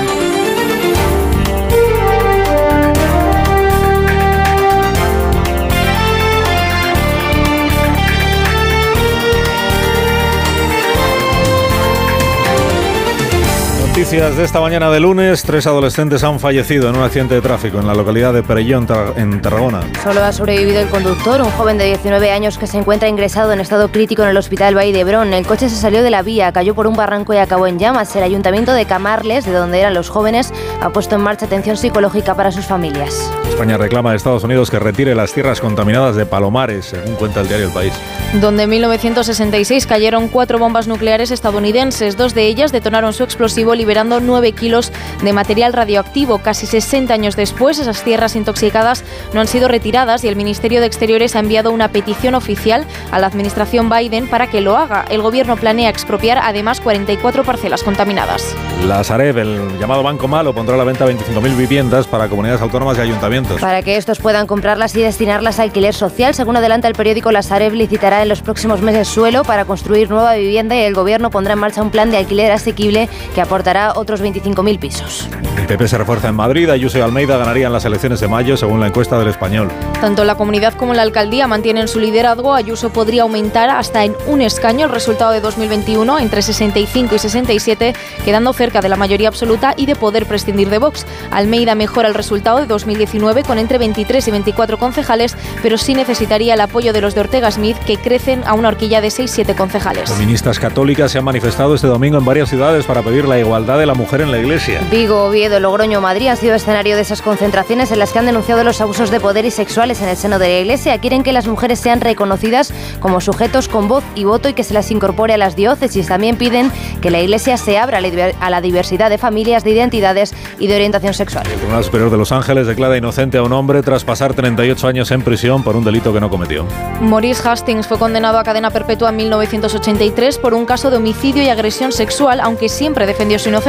Noticias de esta mañana de lunes. Tres adolescentes han fallecido en un accidente de tráfico en la localidad de Perellón, en Tarragona. Solo ha sobrevivido el conductor, un joven de 19 años que se encuentra ingresado en estado crítico en el hospital Valle de Hebrón. El coche se salió de la vía, cayó por un barranco y acabó en llamas. El ayuntamiento de Camarles, de donde eran los jóvenes, ha puesto en marcha atención psicológica para sus familias. España reclama a Estados Unidos que retire las tierras contaminadas de Palomares, según cuenta el diario El País. Donde en 1966 cayeron cuatro bombas nucleares estadounidenses. Dos de ellas detonaron su explosivo liberando 9 kilos de material radioactivo. Casi 60 años después, esas tierras intoxicadas no han sido retiradas y el Ministerio de Exteriores ha enviado una petición oficial a la administración Biden para que lo haga. El gobierno planea expropiar además 44 parcelas contaminadas. La Sareb, el llamado Banco Malo, pondrá a la venta 25.000 viviendas para comunidades autónomas y ayuntamientos. Para que estos puedan comprarlas y destinarlas a alquiler social, según adelanta el periódico La Sareb licitará en los próximos meses suelo para construir nueva vivienda y el gobierno pondrá en marcha un plan de alquiler asequible que aportará otros 25.000 pisos. El PP se refuerza en Madrid. Ayuso y Almeida ganarían las elecciones de mayo, según la encuesta del Español. Tanto la comunidad como la alcaldía mantienen su liderazgo. Ayuso podría aumentar hasta en un escaño el resultado de 2021, entre 65 y 67, quedando cerca de la mayoría absoluta y de poder prescindir de Vox. Almeida mejora el resultado de 2019 con entre 23 y 24 concejales, pero sí necesitaría el apoyo de los de Ortega Smith, que crecen a una horquilla de 6-7 concejales. Feministas católicas se han manifestado este domingo en varias ciudades para pedir la igualdad de la mujer en la iglesia. Vigo, Oviedo, Logroño, Madrid han sido escenario de esas concentraciones en las que han denunciado los abusos de poder y sexuales en el seno de la iglesia. Quieren que las mujeres sean reconocidas como sujetos con voz y voto y que se las incorpore a las diócesis. También piden que la iglesia se abra a la diversidad de familias, de identidades y de orientación sexual. El Tribunal Superior de Los Ángeles declara inocente a un hombre tras pasar 38 años en prisión por un delito que no cometió. Maurice Hastings fue condenado a cadena perpetua en 1983 por un caso de homicidio y agresión sexual, aunque siempre defendió su inocencia.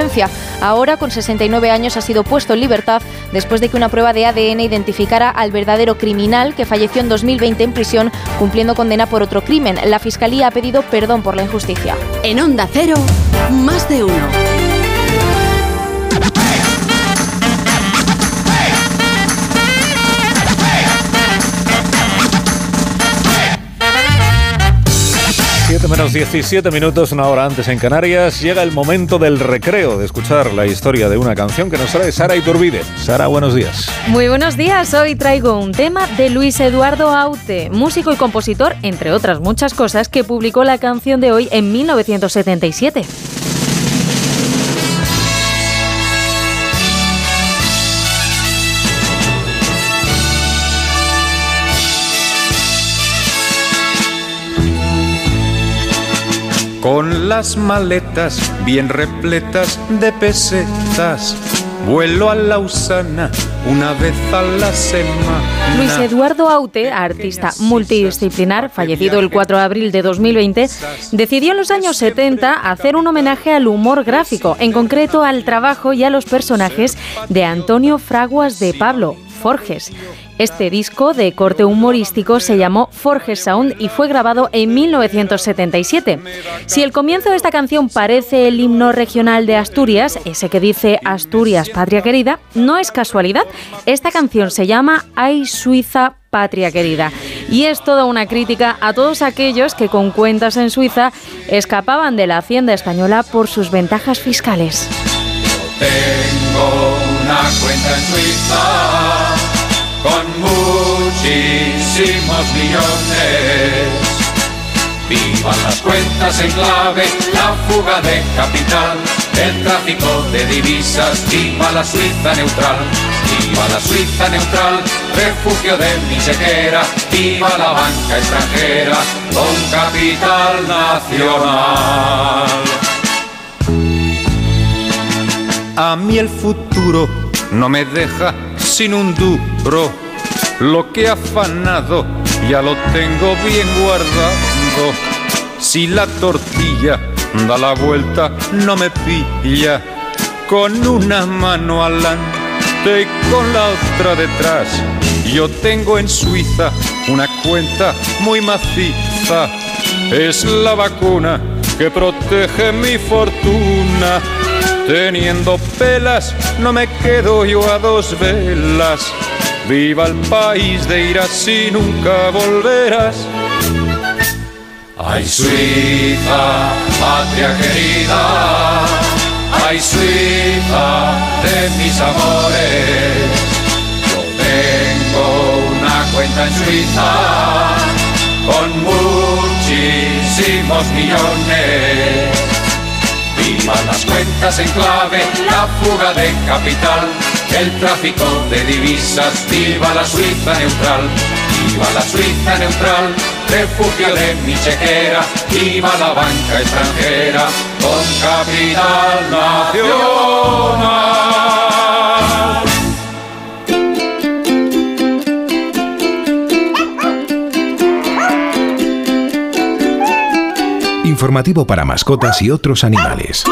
Ahora, con 69 años, ha sido puesto en libertad después de que una prueba de ADN identificara al verdadero criminal que falleció en 2020 en prisión cumpliendo condena por otro crimen. La Fiscalía ha pedido perdón por la injusticia. En Onda Cero, más de uno. Menos 17 minutos, una hora antes en Canarias, llega el momento del recreo, de escuchar la historia de una canción que nos trae Sara Iturbide. Sara, buenos días. Muy buenos días, hoy traigo un tema de Luis Eduardo Aute, músico y compositor, entre otras muchas cosas, que publicó la canción de hoy en 1977. Con las maletas bien repletas de pesetas. Vuelo a Lausana una vez a la semana. Luis Eduardo Aute, artista multidisciplinar, fallecido el 4 de abril de 2020, decidió en los años 70 hacer un homenaje al humor gráfico, en concreto al trabajo y a los personajes de Antonio Fraguas de Pablo, Forges. Este disco de corte humorístico se llamó Forge Sound y fue grabado en 1977. Si el comienzo de esta canción parece el himno regional de Asturias, ese que dice Asturias, patria querida, no es casualidad. Esta canción se llama Ay Suiza, patria querida. Y es toda una crítica a todos aquellos que con cuentas en Suiza escapaban de la hacienda española por sus ventajas fiscales. Tengo una cuenta en Suiza con muchísimos millones. Vivan las cuentas en clave, la fuga de capital, el tráfico de divisas, viva la Suiza neutral, viva la Suiza neutral, refugio de mi chequera, viva la banca extranjera, con capital nacional. A mí el futuro no me deja sin un duro. Lo que he afanado ya lo tengo bien guardado. Si la tortilla da la vuelta, no me pilla. Con una mano adelante y con la otra detrás. Yo tengo en Suiza una cuenta muy maciza. Es la vacuna que protege mi fortuna. Teniendo pelas, no me quedo yo a dos velas. Viva el país de ir así, nunca volverás. Ay, Suiza, patria querida. Ay, Suiza, de mis amores. Yo tengo una cuenta en Suiza con muchísimos millones Vivan las cuentas en clave, la fuga de capital, el tráfico de divisas, viva la Suiza neutral, viva la Suiza neutral, refugio de mi chequera, viva la banca extranjera, con capital nacional. Informativo para mascotas y otros animales.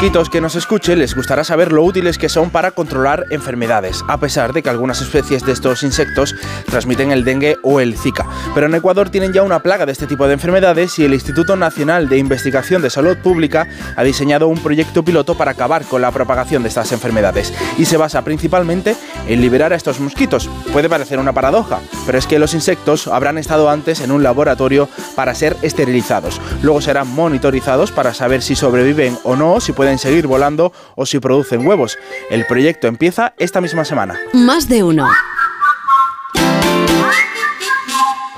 Mosquitos que nos escuchen les gustará saber lo útiles que son para controlar enfermedades, a pesar de que algunas especies de estos insectos transmiten el dengue o el zika. Pero en Ecuador tienen ya una plaga de este tipo de enfermedades y el Instituto Nacional de Investigación de Salud Pública ha diseñado un proyecto piloto para acabar con la propagación de estas enfermedades y se basa principalmente en liberar a estos mosquitos. Puede parecer una paradoja, pero es que los insectos habrán estado antes en un laboratorio para ser esterilizados. Luego serán monitorizados para saber si sobreviven o no si pueden seguir volando o si producen huevos. El proyecto empieza esta misma semana. Más de uno.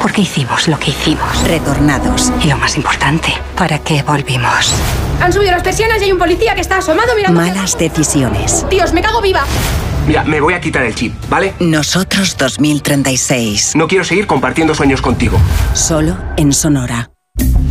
¿Por qué hicimos lo que hicimos? Retornados. Y lo más importante, ¿para qué volvimos? Han subido las persianas y hay un policía que está asomado mirando. Malas decisiones. Dios, me cago viva. Mira, me voy a quitar el chip, ¿vale? Nosotros 2036. No quiero seguir compartiendo sueños contigo. Solo en Sonora.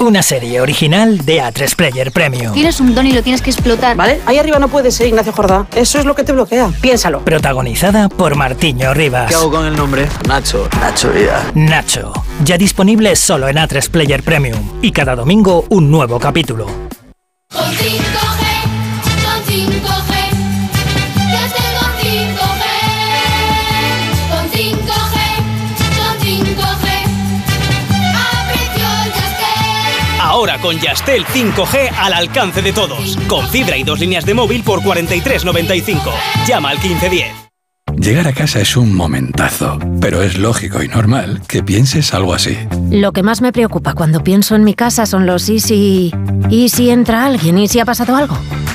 Una serie original de A3 Player Premium. Tienes un don y lo tienes que explotar. ¿Vale? Ahí arriba no puedes ser Ignacio Jordá. Eso es lo que te bloquea. Piénsalo. Protagonizada por Martiño Rivas. ¿Qué hago con el nombre? Nacho. Nacho Vida. Nacho. Ya disponible solo en A3 Player Premium. Y cada domingo un nuevo capítulo. Con Yastel 5G al alcance de todos. Con fibra y dos líneas de móvil por 43.95. Llama al 1510. Llegar a casa es un momentazo, pero es lógico y normal que pienses algo así. Lo que más me preocupa cuando pienso en mi casa son los y si... ¿Y si entra alguien? ¿Y si ha pasado algo?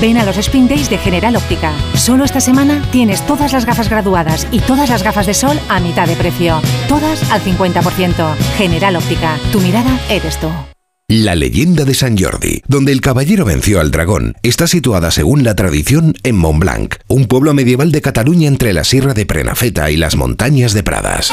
Ven a los Spring Days de General Óptica. Solo esta semana tienes todas las gafas graduadas y todas las gafas de sol a mitad de precio. Todas al 50%. General Óptica. Tu mirada eres tú. La leyenda de San Jordi, donde el caballero venció al dragón, está situada según la tradición en Montblanc, un pueblo medieval de Cataluña entre la Sierra de Prenafeta y las montañas de Pradas.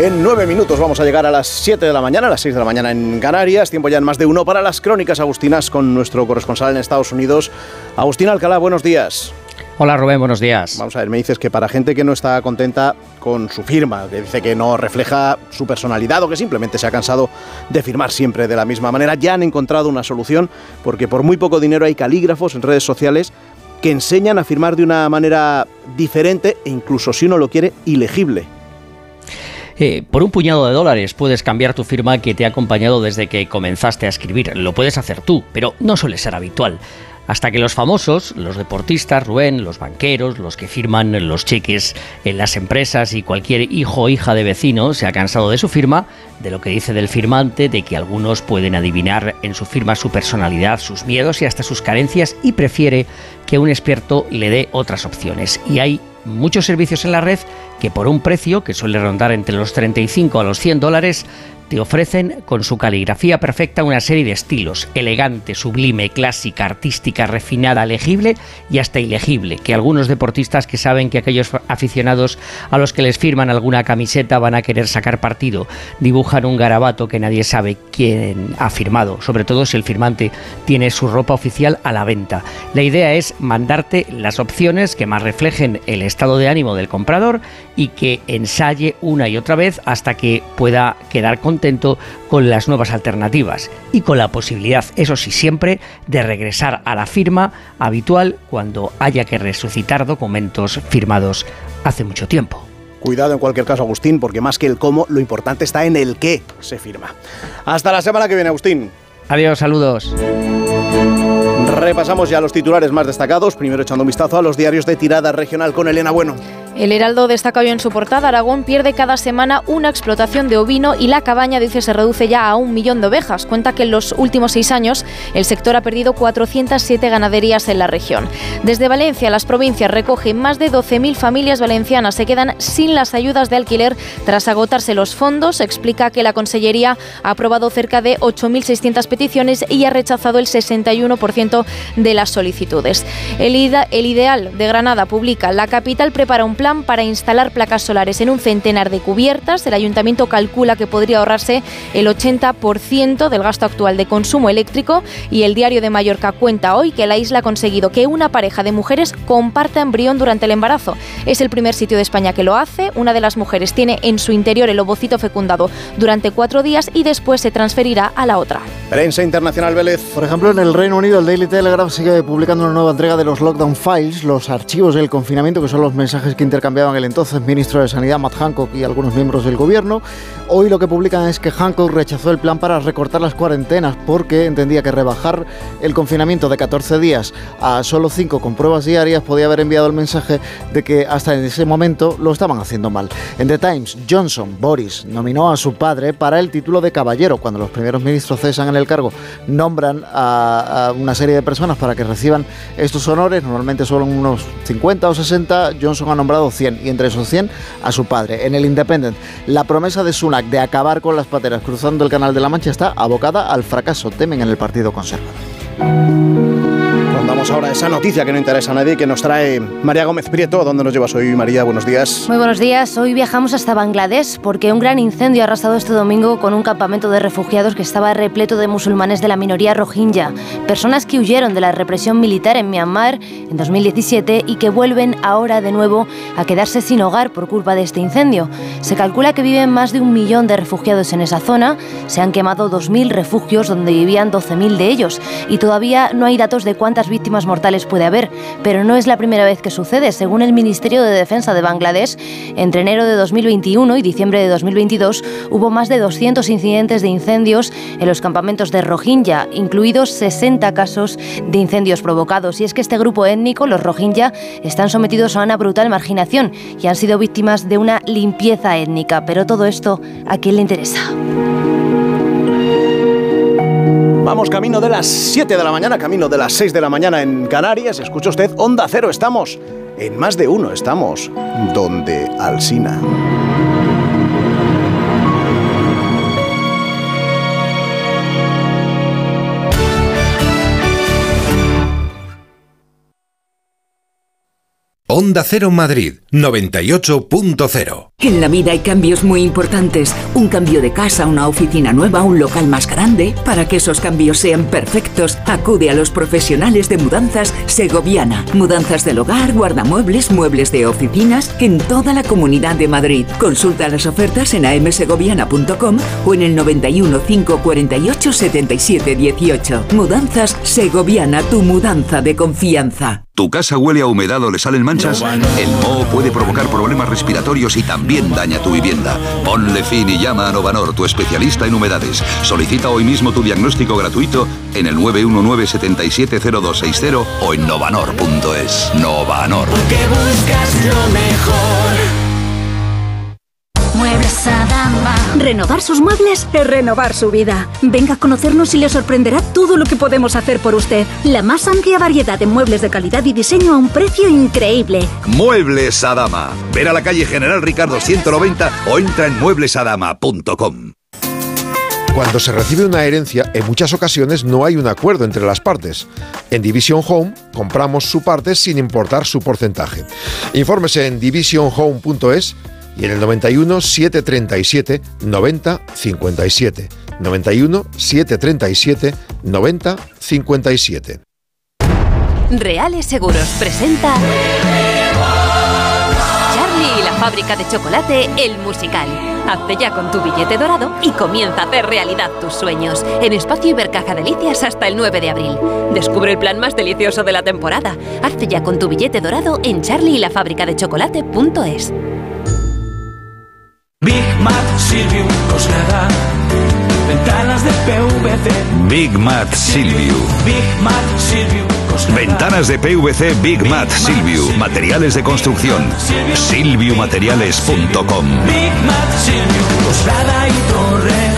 En nueve minutos vamos a llegar a las 7 de la mañana, a las 6 de la mañana en Canarias. Tiempo ya en más de uno para las crónicas agustinas con nuestro corresponsal en Estados Unidos. Agustín Alcalá, buenos días. Hola Rubén, buenos días. Vamos a ver, me dices que para gente que no está contenta con su firma, que dice que no refleja su personalidad o que simplemente se ha cansado de firmar siempre de la misma manera, ya han encontrado una solución porque por muy poco dinero hay calígrafos en redes sociales que enseñan a firmar de una manera diferente e incluso si uno lo quiere, ilegible. Eh, por un puñado de dólares puedes cambiar tu firma que te ha acompañado desde que comenzaste a escribir. Lo puedes hacer tú, pero no suele ser habitual. Hasta que los famosos, los deportistas, Rubén, los banqueros, los que firman los cheques en las empresas y cualquier hijo o hija de vecino se ha cansado de su firma, de lo que dice del firmante, de que algunos pueden adivinar en su firma su personalidad, sus miedos y hasta sus carencias y prefiere que un experto le dé otras opciones. Y hay muchos servicios en la red que por un precio que suele rondar entre los 35 a los 100 dólares te ofrecen con su caligrafía perfecta una serie de estilos, elegante, sublime, clásica, artística, refinada, legible y hasta ilegible, que algunos deportistas que saben que aquellos aficionados a los que les firman alguna camiseta van a querer sacar partido, dibujan un garabato que nadie sabe quién ha firmado, sobre todo si el firmante tiene su ropa oficial a la venta. La idea es mandarte las opciones que más reflejen el estado de ánimo del comprador y que ensaye una y otra vez hasta que pueda quedar con contento con las nuevas alternativas y con la posibilidad, eso sí, siempre de regresar a la firma habitual cuando haya que resucitar documentos firmados hace mucho tiempo. Cuidado en cualquier caso, Agustín, porque más que el cómo, lo importante está en el qué se firma. Hasta la semana que viene, Agustín. Adiós, saludos. Repasamos ya los titulares más destacados, primero echando un vistazo a los diarios de tirada regional con Elena Bueno. El Heraldo destaca hoy en su portada, Aragón pierde cada semana una explotación de ovino y la cabaña, dice, se reduce ya a un millón de ovejas. Cuenta que en los últimos seis años el sector ha perdido 407 ganaderías en la región. Desde Valencia, las provincias recogen más de 12.000 familias valencianas. Se quedan sin las ayudas de alquiler tras agotarse los fondos. Explica que la Consellería ha aprobado cerca de 8.600 peticiones y ha rechazado el 61% de las solicitudes. El, el Ideal de Granada publica, la capital prepara un plan para instalar placas solares en un centenar de cubiertas. El ayuntamiento calcula que podría ahorrarse el 80% del gasto actual de consumo eléctrico y el diario de Mallorca cuenta hoy que la isla ha conseguido que una pareja de mujeres comparta embrión durante el embarazo. Es el primer sitio de España que lo hace. Una de las mujeres tiene en su interior el ovocito fecundado durante cuatro días y después se transferirá a la otra. Prensa internacional Vélez. Por ejemplo, en el Reino Unido el Daily Telegraph sigue publicando una nueva entrega de los Lockdown Files, los archivos del confinamiento, que son los mensajes que intercambiaban el entonces ministro de Sanidad Matt Hancock y algunos miembros del gobierno. Hoy lo que publican es que Hancock rechazó el plan para recortar las cuarentenas porque entendía que rebajar el confinamiento de 14 días a solo 5 con pruebas diarias podía haber enviado el mensaje de que hasta en ese momento lo estaban haciendo mal. En The Times, Johnson, Boris, nominó a su padre para el título de caballero. Cuando los primeros ministros cesan en el cargo, nombran a, a una serie de personas para que reciban estos honores, normalmente son unos 50 o 60, Johnson ha nombrado o 100 y entre esos 100 a su padre. En el Independent, la promesa de Sunak de acabar con las pateras cruzando el Canal de la Mancha está abocada al fracaso, temen en el Partido Conservador. Vamos ahora a esa noticia que no interesa a nadie que nos trae María Gómez Prieto. ¿Dónde nos llevas hoy, María? Buenos días. Muy buenos días. Hoy viajamos hasta Bangladesh porque un gran incendio ha arrasado este domingo con un campamento de refugiados que estaba repleto de musulmanes de la minoría rohingya, personas que huyeron de la represión militar en Myanmar en 2017 y que vuelven ahora de nuevo a quedarse sin hogar por culpa de este incendio. Se calcula que viven más de un millón de refugiados en esa zona. Se han quemado 2.000 refugios donde vivían 12.000 de ellos y todavía no hay datos de cuántas víctimas mortales puede haber, pero no es la primera vez que sucede. Según el Ministerio de Defensa de Bangladesh, entre enero de 2021 y diciembre de 2022 hubo más de 200 incidentes de incendios en los campamentos de Rohingya, incluidos 60 casos de incendios provocados. Y es que este grupo étnico, los Rohingya, están sometidos a una brutal marginación y han sido víctimas de una limpieza étnica. Pero todo esto, ¿a quién le interesa? Vamos camino de las 7 de la mañana, camino de las 6 de la mañana en Canarias. Escucha usted, Onda Cero, estamos en más de uno, estamos donde Alsina. Onda Cero Madrid 98.0. En la vida hay cambios muy importantes. Un cambio de casa, una oficina nueva, un local más grande. Para que esos cambios sean perfectos, acude a los profesionales de mudanzas Segoviana. Mudanzas del hogar, guardamuebles, muebles de oficinas en toda la comunidad de Madrid. Consulta las ofertas en amsegoviana.com o en el 91 548 77 18. Mudanzas Segoviana, tu mudanza de confianza. ¿Tu casa huele a humedad o le salen manchas? El moho puede provocar problemas respiratorios y también daña tu vivienda. Ponle fin y llama a Novanor, tu especialista en humedades. Solicita hoy mismo tu diagnóstico gratuito en el 919-770260 o en novanor.es. Novanor. Porque buscas lo mejor. Muebles Adama. Renovar sus muebles es renovar su vida. Venga a conocernos y le sorprenderá todo lo que podemos hacer por usted. La más amplia variedad de muebles de calidad y diseño a un precio increíble. Muebles Adama. Ver a la calle General Ricardo 190 o entra en mueblesadama.com. Cuando se recibe una herencia, en muchas ocasiones no hay un acuerdo entre las partes. En Division Home compramos su parte sin importar su porcentaje. Infórmese en divisionhome.es y en el 91 737 90 57. 91 737 90 57. Reales Seguros presenta Charlie y la fábrica de chocolate, el musical. Hazte ya con tu billete dorado y comienza a hacer realidad tus sueños. En Espacio Ibercaja Delicias hasta el 9 de abril. Descubre el plan más delicioso de la temporada. Hazte ya con tu billete dorado en charlie Big Mat Silvium Cosnada. Ventanas de PVC. Big Mat Silvio. Big Mat Silvium Cosnada. Ventanas de PVC Big Mat Silvio. Materiales de construcción. Silviumateriales.com. Big Mat Silvium Cosnada y Torrejón.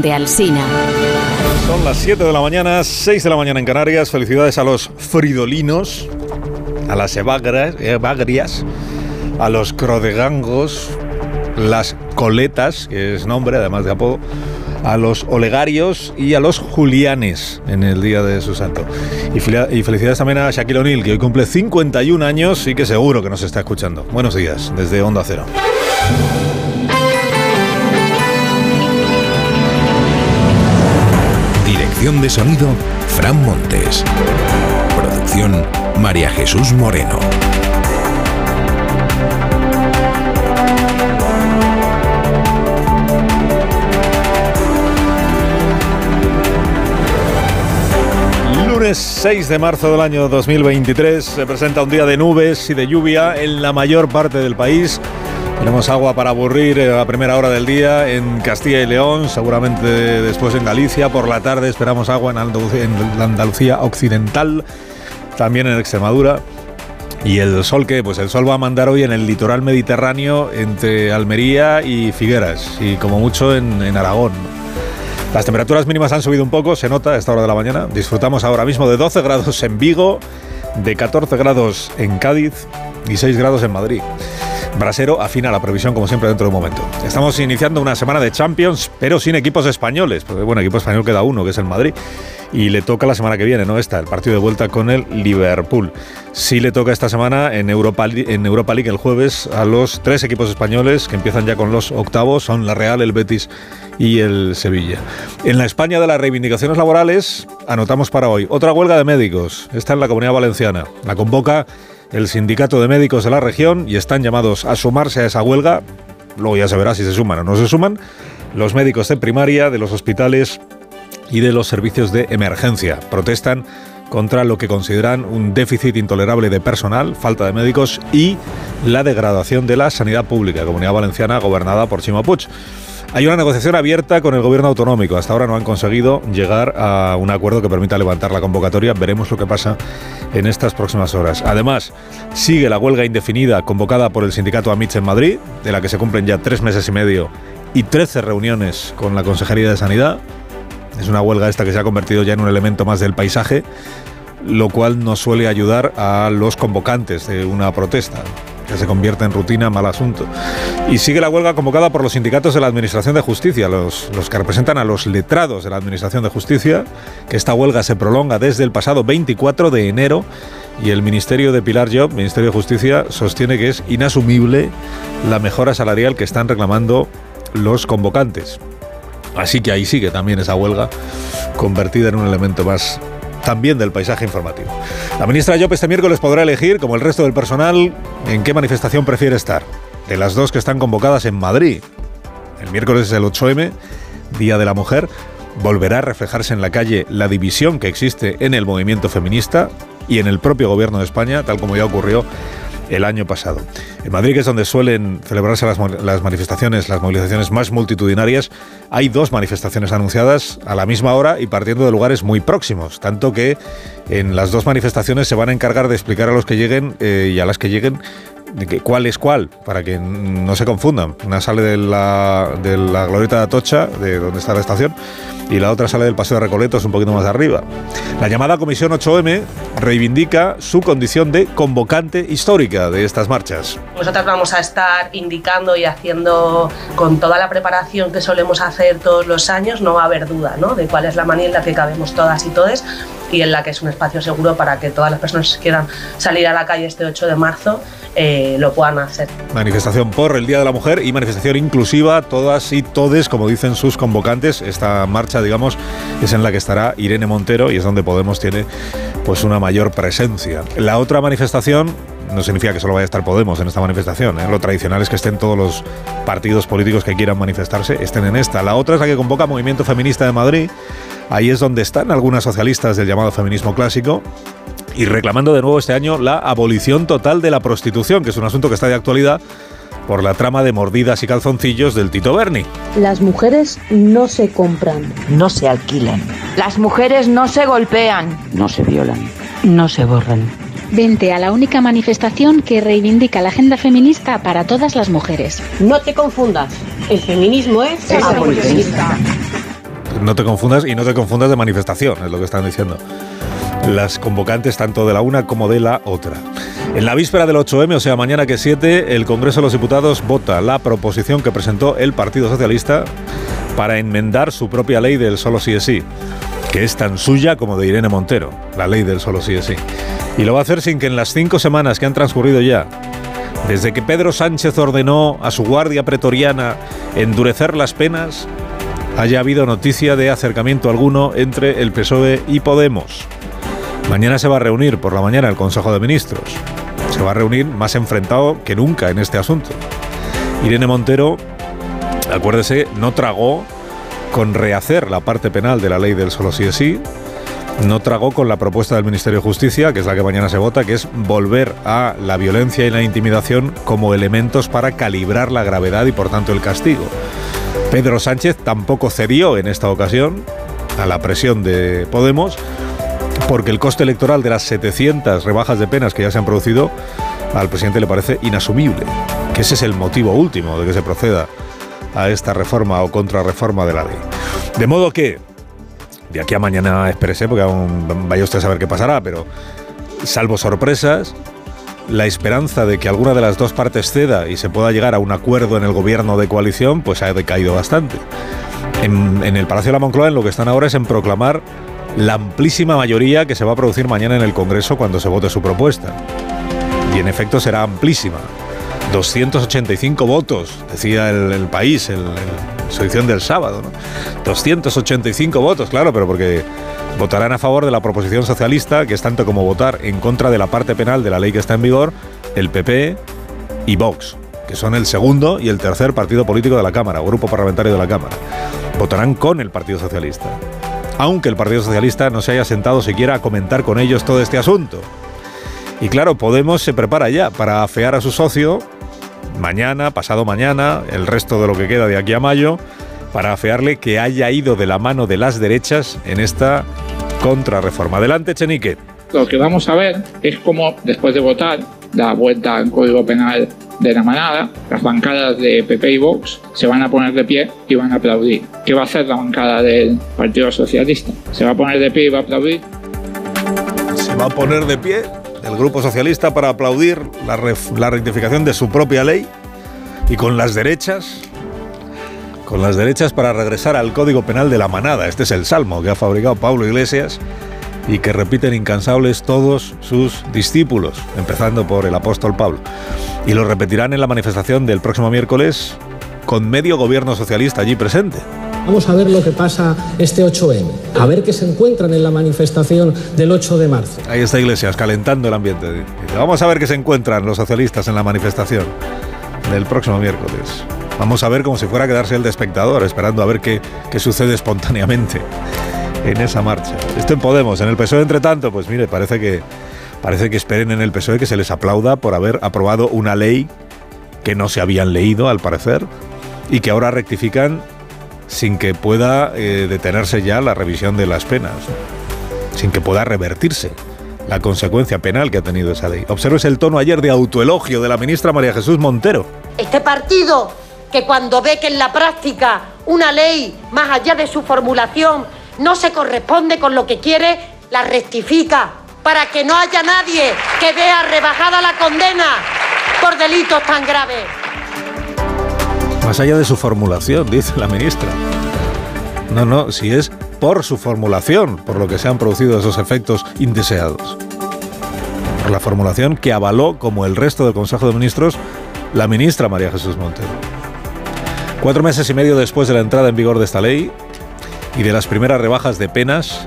Donde Alsina. Son las 7 de la mañana, 6 de la mañana en Canarias. Felicidades a los fridolinos, a las evagrias, a los crodegangos, las coletas, que es nombre además de apodo, a los olegarios y a los julianes en el día de su santo. Y felicidades también a Shaquille O'Neal, que hoy cumple 51 años y que seguro que nos está escuchando. Buenos días, desde Onda Cero. De sonido, Fran Montes. Producción, María Jesús Moreno. Lunes 6 de marzo del año 2023 se presenta un día de nubes y de lluvia en la mayor parte del país. Tenemos agua para aburrir eh, a primera hora del día en Castilla y León, seguramente después en Galicia. Por la tarde esperamos agua en Andalucía, occidental, también en Extremadura. Y el sol que, pues el sol va a mandar hoy en el litoral mediterráneo entre Almería y Figueras, y como mucho en Aragón. Las temperaturas mínimas han subido un poco, se nota a esta hora de la mañana. Disfrutamos ahora mismo de 12 grados en Vigo, de 14 grados en Cádiz y 6 grados en Madrid. Brasero afina la previsión como siempre dentro de un momento. Estamos iniciando una semana de Champions, pero sin equipos españoles, porque bueno, equipo español queda uno, que es el Madrid, y le toca la semana que viene, no esta, el partido de vuelta con el Liverpool. Sí le toca esta semana en Europa, en Europa League el jueves a los tres equipos españoles que empiezan ya con los octavos, son la Real, el Betis y el Sevilla. En la España de las reivindicaciones laborales anotamos para hoy otra huelga de médicos, esta en la Comunidad Valenciana. La convoca el Sindicato de Médicos de la región y están llamados a sumarse a esa huelga. Luego ya se verá si se suman o no se suman los médicos de primaria, de los hospitales y de los servicios de emergencia. Protestan contra lo que consideran un déficit intolerable de personal, falta de médicos y la degradación de la sanidad pública, Comunidad Valenciana gobernada por Chimo Puig. Hay una negociación abierta con el gobierno autonómico. Hasta ahora no han conseguido llegar a un acuerdo que permita levantar la convocatoria. Veremos lo que pasa en estas próximas horas. Además, sigue la huelga indefinida convocada por el sindicato AMITS en Madrid, de la que se cumplen ya tres meses y medio y 13 reuniones con la Consejería de Sanidad. Es una huelga esta que se ha convertido ya en un elemento más del paisaje, lo cual no suele ayudar a los convocantes de una protesta, que se convierte en rutina, mal asunto. Y sigue la huelga convocada por los sindicatos de la Administración de Justicia, los, los que representan a los letrados de la Administración de Justicia, que esta huelga se prolonga desde el pasado 24 de enero y el Ministerio de Pilar Job, Ministerio de Justicia, sostiene que es inasumible la mejora salarial que están reclamando los convocantes. Así que ahí sigue también esa huelga, convertida en un elemento más también del paisaje informativo. La ministra Job este miércoles podrá elegir, como el resto del personal, en qué manifestación prefiere estar. De las dos que están convocadas en Madrid. El miércoles es el 8M, Día de la Mujer. Volverá a reflejarse en la calle la división que existe en el movimiento feminista y en el propio gobierno de España, tal como ya ocurrió el año pasado. En Madrid, que es donde suelen celebrarse las, manifestaciones, las movilizaciones más multitudinarias, hay dos manifestaciones anunciadas a la misma hora y partiendo de lugares muy próximos, tanto que en las dos manifestaciones se van a encargar de explicar a los que lleguen eh, y a las que lleguen cuál es cuál, para que no se confundan. Una sale de la, de la glorieta de Atocha, de donde está la estación, y la otra sale del Paseo de Recoletos, un poquito más arriba. La llamada Comisión 8M reivindica su condición de convocante histórica de estas marchas. Nosotros vamos a estar indicando y haciendo con toda la preparación que solemos hacer todos los años, no va a haber duda ¿no? de cuál es la manera en la que cabemos todas y todes y en la que es un espacio seguro para que todas las personas que quieran salir a la calle este 8 de marzo eh, lo puedan hacer. Manifestación por el Día de la Mujer y manifestación inclusiva, todas y todes, como dicen sus convocantes. Esta marcha, digamos, es en la que estará Irene Montero y es donde Podemos tiene pues una mayor presencia. La otra manifestación no significa que solo vaya a estar Podemos en esta manifestación. ¿eh? Lo tradicional es que estén todos los partidos políticos que quieran manifestarse, estén en esta. La otra es la que convoca Movimiento Feminista de Madrid. Ahí es donde están algunas socialistas del llamado feminismo clásico y reclamando de nuevo este año la abolición total de la prostitución, que es un asunto que está de actualidad por la trama de mordidas y calzoncillos del Tito Berni. Las mujeres no se compran, no se alquilan. Las mujeres no se golpean, no se violan, no se borran. Vente a la única manifestación que reivindica la agenda feminista para todas las mujeres. No te confundas, el feminismo es, abolicionista. No te confundas y no te confundas de manifestación, es lo que están diciendo las convocantes tanto de la una como de la otra. En la víspera del 8M, o sea, mañana que 7, el Congreso de los Diputados vota la proposición que presentó el Partido Socialista para enmendar su propia ley del solo sí es sí, que es tan suya como de Irene Montero, la ley del solo sí es sí. Y lo va a hacer sin que en las cinco semanas que han transcurrido ya, desde que Pedro Sánchez ordenó a su guardia pretoriana endurecer las penas, haya habido noticia de acercamiento alguno entre el PSOE y Podemos. Mañana se va a reunir por la mañana el Consejo de Ministros. Se va a reunir más enfrentado que nunca en este asunto. Irene Montero, acuérdese, no tragó con rehacer la parte penal de la ley del solo sí es sí, no tragó con la propuesta del Ministerio de Justicia, que es la que mañana se vota, que es volver a la violencia y la intimidación como elementos para calibrar la gravedad y por tanto el castigo. Pedro Sánchez tampoco cedió en esta ocasión a la presión de Podemos porque el coste electoral de las 700 rebajas de penas que ya se han producido al presidente le parece inasumible, que ese es el motivo último de que se proceda a esta reforma o contrarreforma de la ley. De modo que, de aquí a mañana expresé, porque aún vaya usted a saber qué pasará, pero salvo sorpresas, la esperanza de que alguna de las dos partes ceda y se pueda llegar a un acuerdo en el gobierno de coalición, pues ha decaído bastante. En, en el Palacio de la Moncloa en lo que están ahora es en proclamar la amplísima mayoría que se va a producir mañana en el Congreso cuando se vote su propuesta. Y en efecto será amplísima. 285 votos, decía el, país en, su edición del sábado. 285 votos, claro, pero porque votarán a favor de la proposición socialista, que es tanto como votar en contra de la parte penal de la ley que está en vigor, el PP y Vox, que son el segundo y el tercer partido político de la Cámara, o grupo parlamentario de la Cámara. Votarán con el Partido Socialista aunque el Partido Socialista no se haya sentado siquiera a comentar con ellos todo este asunto. Y claro, Podemos se prepara ya para afear a su socio mañana, pasado mañana, el resto de lo que queda de aquí a mayo, para afearle que haya ido de la mano de las derechas en esta contrarreforma. Adelante, Chenique. Lo que vamos a ver es cómo, después de votar, da vuelta al Código Penal de la manada, las bancadas de PP y Vox se van a poner de pie y van a aplaudir. ¿Qué va a hacer la bancada del Partido Socialista? ¿Se va a poner de pie y va a aplaudir? Se va a poner de pie el Grupo Socialista para aplaudir la, la rectificación de su propia ley y con las derechas con las derechas para regresar al Código Penal de la Manada. Este es el salmo que ha fabricado Pablo Iglesias y que repiten incansables todos sus discípulos, empezando por el apóstol Pablo. Y lo repetirán en la manifestación del próximo miércoles con medio gobierno socialista allí presente. Vamos a ver lo que pasa este 8M, a ver qué se encuentran en la manifestación del 8 de marzo. Ahí está Iglesias, calentando el ambiente. Vamos a ver qué se encuentran los socialistas en la manifestación del próximo miércoles. Vamos a ver como si fuera a quedarse el de espectador, esperando a ver qué, qué sucede espontáneamente en esa marcha. Esto en Podemos, en el PSOE, entre tanto, pues mire, parece que, parece que esperen en el PSOE que se les aplauda por haber aprobado una ley que no se habían leído, al parecer, y que ahora rectifican sin que pueda eh, detenerse ya la revisión de las penas, sin que pueda revertirse la consecuencia penal que ha tenido esa ley. Observes el tono ayer de autoelogio de la ministra María Jesús Montero. Este partido que cuando ve que en la práctica una ley, más allá de su formulación, no se corresponde con lo que quiere, la rectifica para que no haya nadie que vea rebajada la condena por delitos tan graves. Más allá de su formulación, dice la ministra. No, no, si es por su formulación, por lo que se han producido esos efectos indeseados. Por la formulación que avaló, como el resto del Consejo de Ministros, la ministra María Jesús Montero. Cuatro meses y medio después de la entrada en vigor de esta ley y de las primeras rebajas de penas,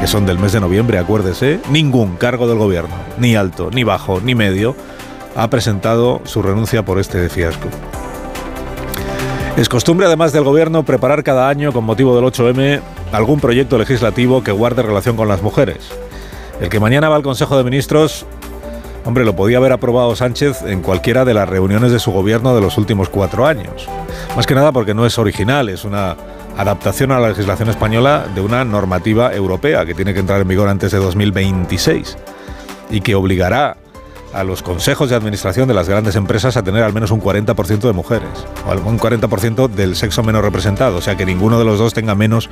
que son del mes de noviembre, acuérdese, ningún cargo del gobierno, ni alto, ni bajo, ni medio, ha presentado su renuncia por este fiasco. Es costumbre además del gobierno preparar cada año con motivo del 8M algún proyecto legislativo que guarde relación con las mujeres. El que mañana va al Consejo de Ministros, hombre, lo podía haber aprobado Sánchez en cualquiera de las reuniones de su gobierno de los últimos cuatro años. Más que nada porque no es original, es una adaptación a la legislación española de una normativa europea que tiene que entrar en vigor antes de 2026 y que obligará a los consejos de administración de las grandes empresas a tener al menos un 40% de mujeres o algún 40% del sexo menos representado, o sea que ninguno de los dos tenga menos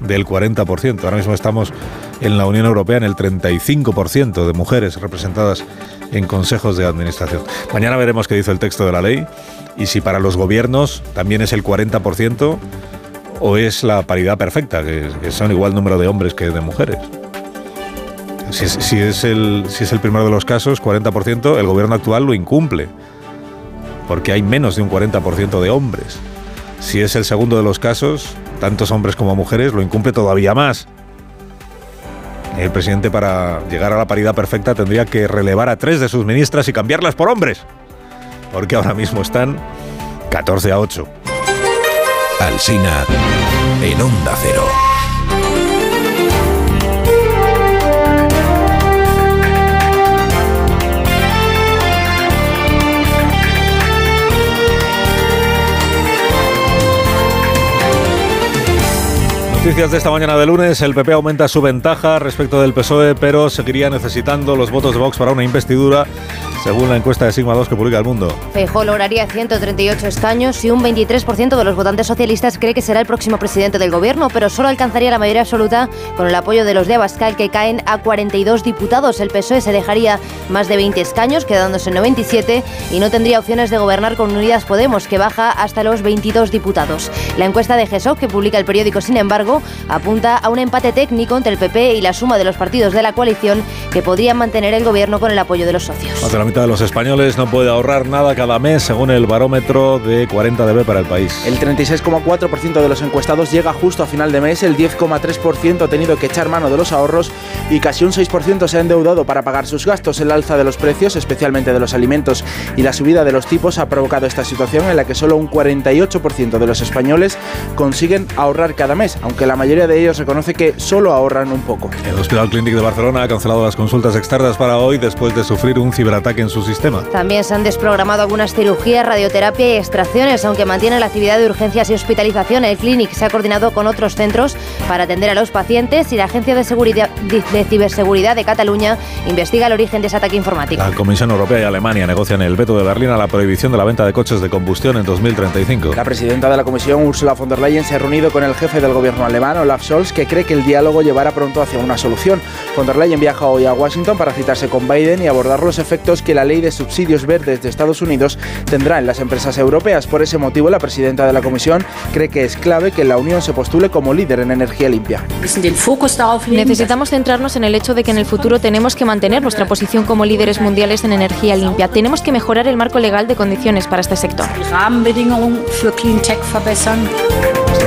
del 40%. Ahora mismo estamos en la Unión Europea en el 35% de mujeres representadas en consejos de administración. Mañana veremos qué dice el texto de la ley y si para los gobiernos también es el 40% o es la paridad perfecta, que, que son igual número de hombres que de mujeres. Si es, el, si es el primero de los casos, 40%, el gobierno actual lo incumple, porque hay menos de un 40% de hombres. Si es el segundo de los casos, tantos hombres como mujeres, lo incumple todavía más. El presidente para llegar a la paridad perfecta tendría que relevar a tres de sus ministras y cambiarlas por hombres, porque ahora mismo están 14 a 8. Alsina en Onda Cero. Noticias de esta mañana de lunes, el PP aumenta su ventaja respecto del PSOE, pero seguiría necesitando los votos de Vox para una investidura, según la encuesta de Sigma 2 que publica El Mundo. Feijóo lograría 138 escaños y un 23% de los votantes socialistas cree que será el próximo presidente del gobierno, pero solo alcanzaría la mayoría absoluta con el apoyo de los de Abascal, que caen a 42 diputados. El PSOE se dejaría más de 20 escaños, quedándose en 97, y no tendría opciones de gobernar con Unidas Podemos, que baja hasta los 22 diputados. La encuesta de GESOC, que publica el periódico, sin embargo, apunta a un empate técnico entre el PP y la suma de los partidos de la coalición que podrían mantener el gobierno con el apoyo de los socios. Más de la mitad de los españoles no puede ahorrar nada cada mes, según el barómetro de 40dB para el país. El 36,4% de los encuestados llega justo a final de mes, el 10,3% ha tenido que echar mano de los ahorros y casi un 6% se ha endeudado para pagar sus gastos. El alza de los precios, especialmente de los alimentos, y la subida de los tipos ha provocado esta situación en la que solo un 48% de los españoles consiguen ahorrar cada mes, aunque la mayoría de ellos reconoce que solo ahorran un poco. El Hospital Clínic de Barcelona ha cancelado las consultas externas para hoy después de sufrir un ciberataque en su sistema. También se han desprogramado algunas cirugías, radioterapia y extracciones, aunque mantiene la actividad de urgencias y hospitalización. El Clínic se ha coordinado con otros centros para atender a los pacientes y la Agencia de, Seguridad, de Ciberseguridad de Cataluña investiga el origen de ese ataque informático. La Comisión Europea y Alemania negocian el veto de Berlín a la prohibición de la venta de coches de combustión en 2035. La presidenta de la Comisión, Ursula von der Leyen, se ha reunido con el jefe del gobierno alemán, Olaf Scholz, que cree que el diálogo llevará pronto hacia una solución. Von der Leyen viaja hoy a Washington para citarse con Biden y abordar los efectos que la ley de subsidios verdes de Estados Unidos tendrá en las empresas europeas. Por ese motivo, la presidenta de la Comisión cree que es clave que la Unión se postule como líder en energía limpia. Necesitamos centrarnos en el hecho de que en el futuro tenemos que mantener nuestra posición como líderes mundiales en energía limpia. Tenemos que mejorar el marco legal de condiciones para este sector.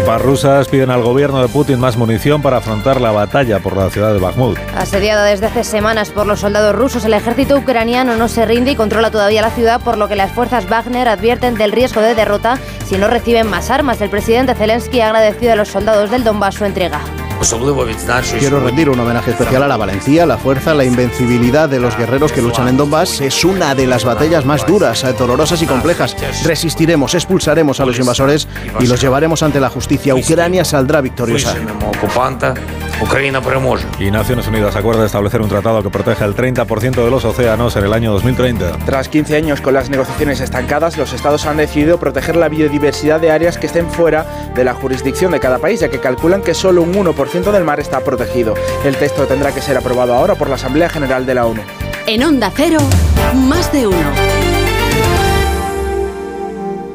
Tropas rusas piden al gobierno de Putin más munición para afrontar la batalla por la ciudad de Bakhmut. Asediada desde hace semanas por los soldados rusos, el ejército ucraniano no se rinde y controla todavía la ciudad, por lo que las fuerzas Wagner advierten del riesgo de derrota si no reciben más armas. El presidente Zelensky ha agradecido a los soldados del Donbass su entrega. Quiero rendir un homenaje especial a la valentía, la fuerza, la invencibilidad de los guerreros que luchan en Donbass. Es una de las batallas más duras, eh, dolorosas y complejas. Resistiremos, expulsaremos a los invasores y los llevaremos ante la justicia. Ucrania saldrá victoriosa. Ucrania переможе. Y Naciones Unidas acuerda establecer un tratado que proteja el 30% de los océanos en el año 2030. Tras 15 años con las negociaciones estancadas, los estados han decidido proteger la biodiversidad de áreas que estén fuera de la jurisdicción de cada país, ya que calculan que solo un 1% del mar está protegido. El texto tendrá que ser aprobado ahora por la Asamblea General de la ONU. En Onda Cero, más de uno.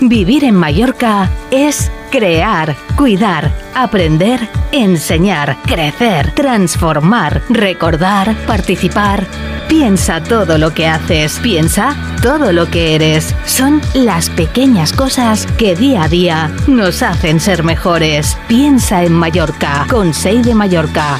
Vivir en Mallorca es crear, cuidar, aprender, enseñar, crecer, transformar, recordar, participar. Piensa todo lo que haces, piensa todo lo que eres. Son las pequeñas cosas que día a día nos hacen ser mejores. Piensa en Mallorca, con Sei de Mallorca.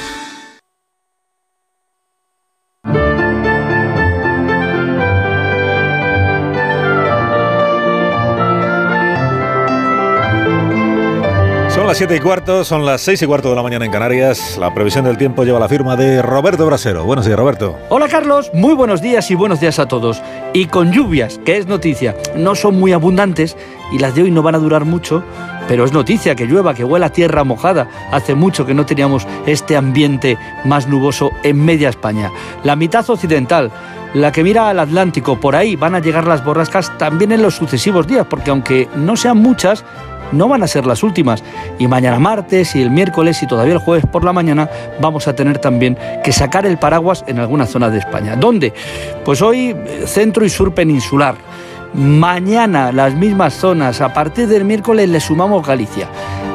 Las 7 y cuarto, son las 6 y cuarto de la mañana en Canarias. La previsión del tiempo lleva la firma de Roberto Brasero. Buenos días, Roberto. Hola Carlos, muy buenos días y buenos días a todos. Y con lluvias, que es noticia, no son muy abundantes y las de hoy no van a durar mucho, pero es noticia que llueva, que huela tierra mojada. Hace mucho que no teníamos este ambiente más nuboso en media España. La mitad occidental, la que mira al Atlántico, por ahí van a llegar las borrascas también en los sucesivos días, porque aunque no sean muchas, no van a ser las últimas. Y mañana martes y el miércoles y todavía el jueves por la mañana vamos a tener también que sacar el paraguas en algunas zonas de España. ¿Dónde? Pues hoy eh, centro y sur peninsular. Mañana las mismas zonas, a partir del miércoles le sumamos Galicia.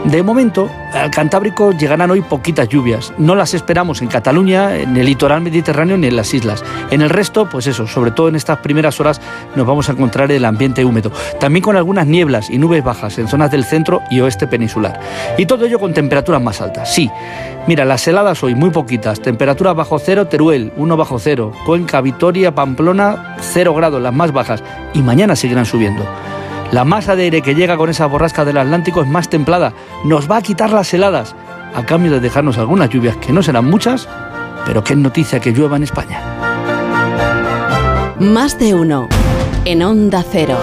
De momento, al Cantábrico llegarán hoy poquitas lluvias. No las esperamos en Cataluña, en el litoral mediterráneo ni en las islas. En el resto, pues eso, sobre todo en estas primeras horas nos vamos a encontrar el ambiente húmedo. También con algunas nieblas y nubes bajas en zonas del centro y oeste peninsular. Y todo ello con temperaturas más altas. Sí, mira, las heladas hoy muy poquitas. Temperaturas bajo cero, Teruel 1 bajo cero. Cuenca, Vitoria, Pamplona 0 grados, las más bajas. Y mañana seguirán subiendo. La masa de aire que llega con esa borrasca del Atlántico es más templada. Nos va a quitar las heladas, a cambio de dejarnos algunas lluvias que no serán muchas, pero que es noticia que llueva en España. Más de uno. En Onda Cero.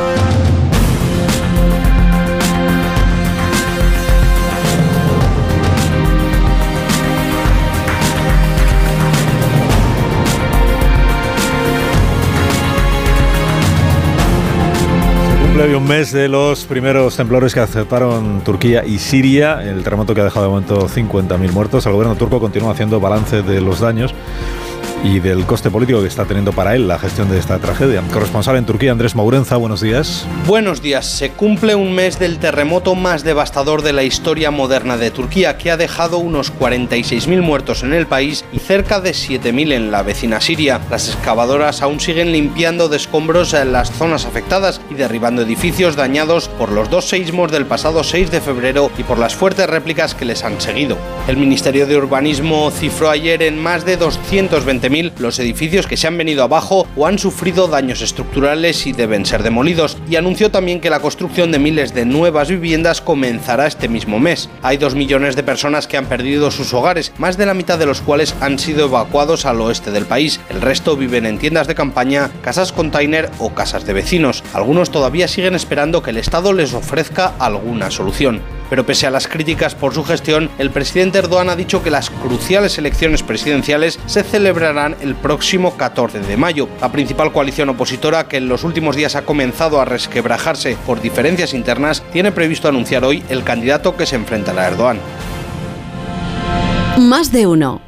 Cumple un mes de los primeros temblores que aceptaron Turquía y Siria, el terremoto que ha dejado de momento 50.000 muertos. El gobierno turco continúa haciendo balance de los daños y del coste político que está teniendo para él la gestión de esta tragedia. Corresponsal en Turquía, Andrés Maurenza, buenos días. Buenos días. Se cumple un mes del terremoto más devastador de la historia moderna de Turquía, que ha dejado unos 46.000 muertos en el país y cerca de 7.000 en la vecina Siria. Las excavadoras aún siguen limpiando de escombros en las zonas afectadas y derribando edificios dañados por los dos seísmos del pasado 6 de febrero y por las fuertes réplicas que les han seguido. El Ministerio de Urbanismo cifró ayer en más de 220.000 los edificios que se han venido abajo o han sufrido daños estructurales y deben ser demolidos, y anunció también que la construcción de miles de nuevas viviendas comenzará este mismo mes. Hay dos millones de personas que han perdido sus hogares, más de la mitad de los cuales han sido evacuados al oeste del país. El resto viven en tiendas de campaña, casas container o casas de vecinos. Algunos todavía siguen esperando que el Estado les ofrezca alguna solución. Pero pese a las críticas por su gestión, el presidente Erdogan ha dicho que las cruciales elecciones presidenciales se celebrarán el próximo 14 de mayo. La principal coalición opositora, que en los últimos días ha comenzado a resquebrajarse por diferencias internas, tiene previsto anunciar hoy el candidato que se enfrentará a Erdogan. Más de uno.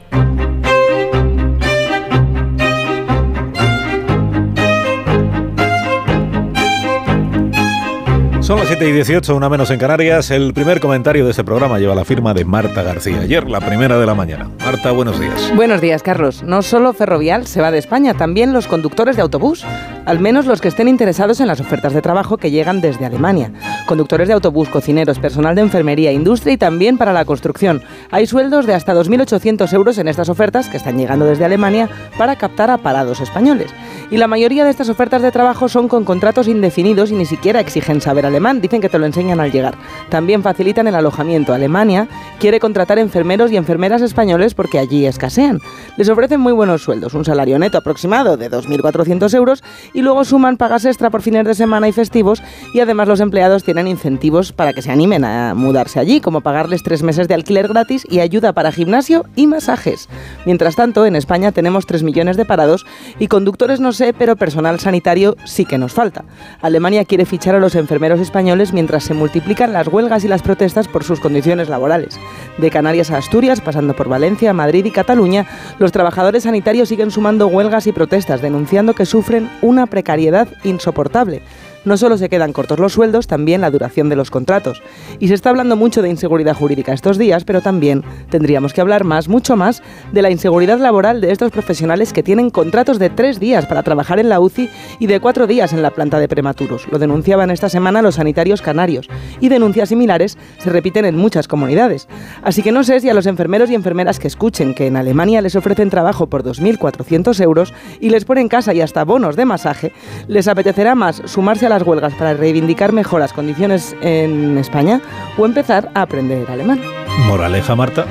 Son las 7 y 18, una menos en Canarias. El primer comentario de este programa lleva la firma de Marta García. Ayer, la primera de la mañana. Marta, buenos días. Buenos días, Carlos. No solo Ferrovial se va de España, también los conductores de autobús. Al menos los que estén interesados en las ofertas de trabajo que llegan desde Alemania. Conductores de autobús, cocineros, personal de enfermería, industria y también para la construcción. Hay sueldos de hasta 2.800 euros en estas ofertas que están llegando desde Alemania para captar a parados españoles. Y la mayoría de estas ofertas de trabajo son con contratos indefinidos y ni siquiera exigen saber alemán, dicen que te lo enseñan al llegar. También facilitan el alojamiento. Alemania quiere contratar enfermeros y enfermeras españoles porque allí escasean. Les ofrecen muy buenos sueldos, un salario neto aproximado de 2.400 euros luego suman pagas extra por fines de semana y festivos y además los empleados tienen incentivos para que se animen a mudarse allí, como pagarles tres meses de alquiler gratis y ayuda para gimnasio y masajes. Mientras tanto, en España tenemos 3 millones de parados y conductores no sé, pero personal sanitario sí que nos falta. Alemania quiere fichar a los enfermeros españoles mientras se multiplican las huelgas y las protestas por sus condiciones laborales. De Canarias a Asturias, pasando por Valencia, Madrid y Cataluña, los trabajadores sanitarios siguen sumando huelgas y protestas, denunciando que sufren una precariedad insoportable. No solo se quedan cortos los sueldos, también la duración de los contratos. Y se está hablando mucho de inseguridad jurídica estos días, pero también tendríamos que hablar más, mucho más, de la inseguridad laboral de estos profesionales que tienen contratos de tres días para trabajar en la UCI y de cuatro días en la planta de prematuros. Lo denunciaban esta semana los sanitarios canarios. Y denuncias similares se repiten en muchas comunidades. Así que no sé si a los enfermeros y enfermeras que escuchen que en Alemania les ofrecen trabajo por 2.400 euros y les ponen casa y hasta bonos de masaje, les apetecerá más sumarse a la huelgas para reivindicar mejoras condiciones en España o empezar a aprender alemán. Moraleja, Marta.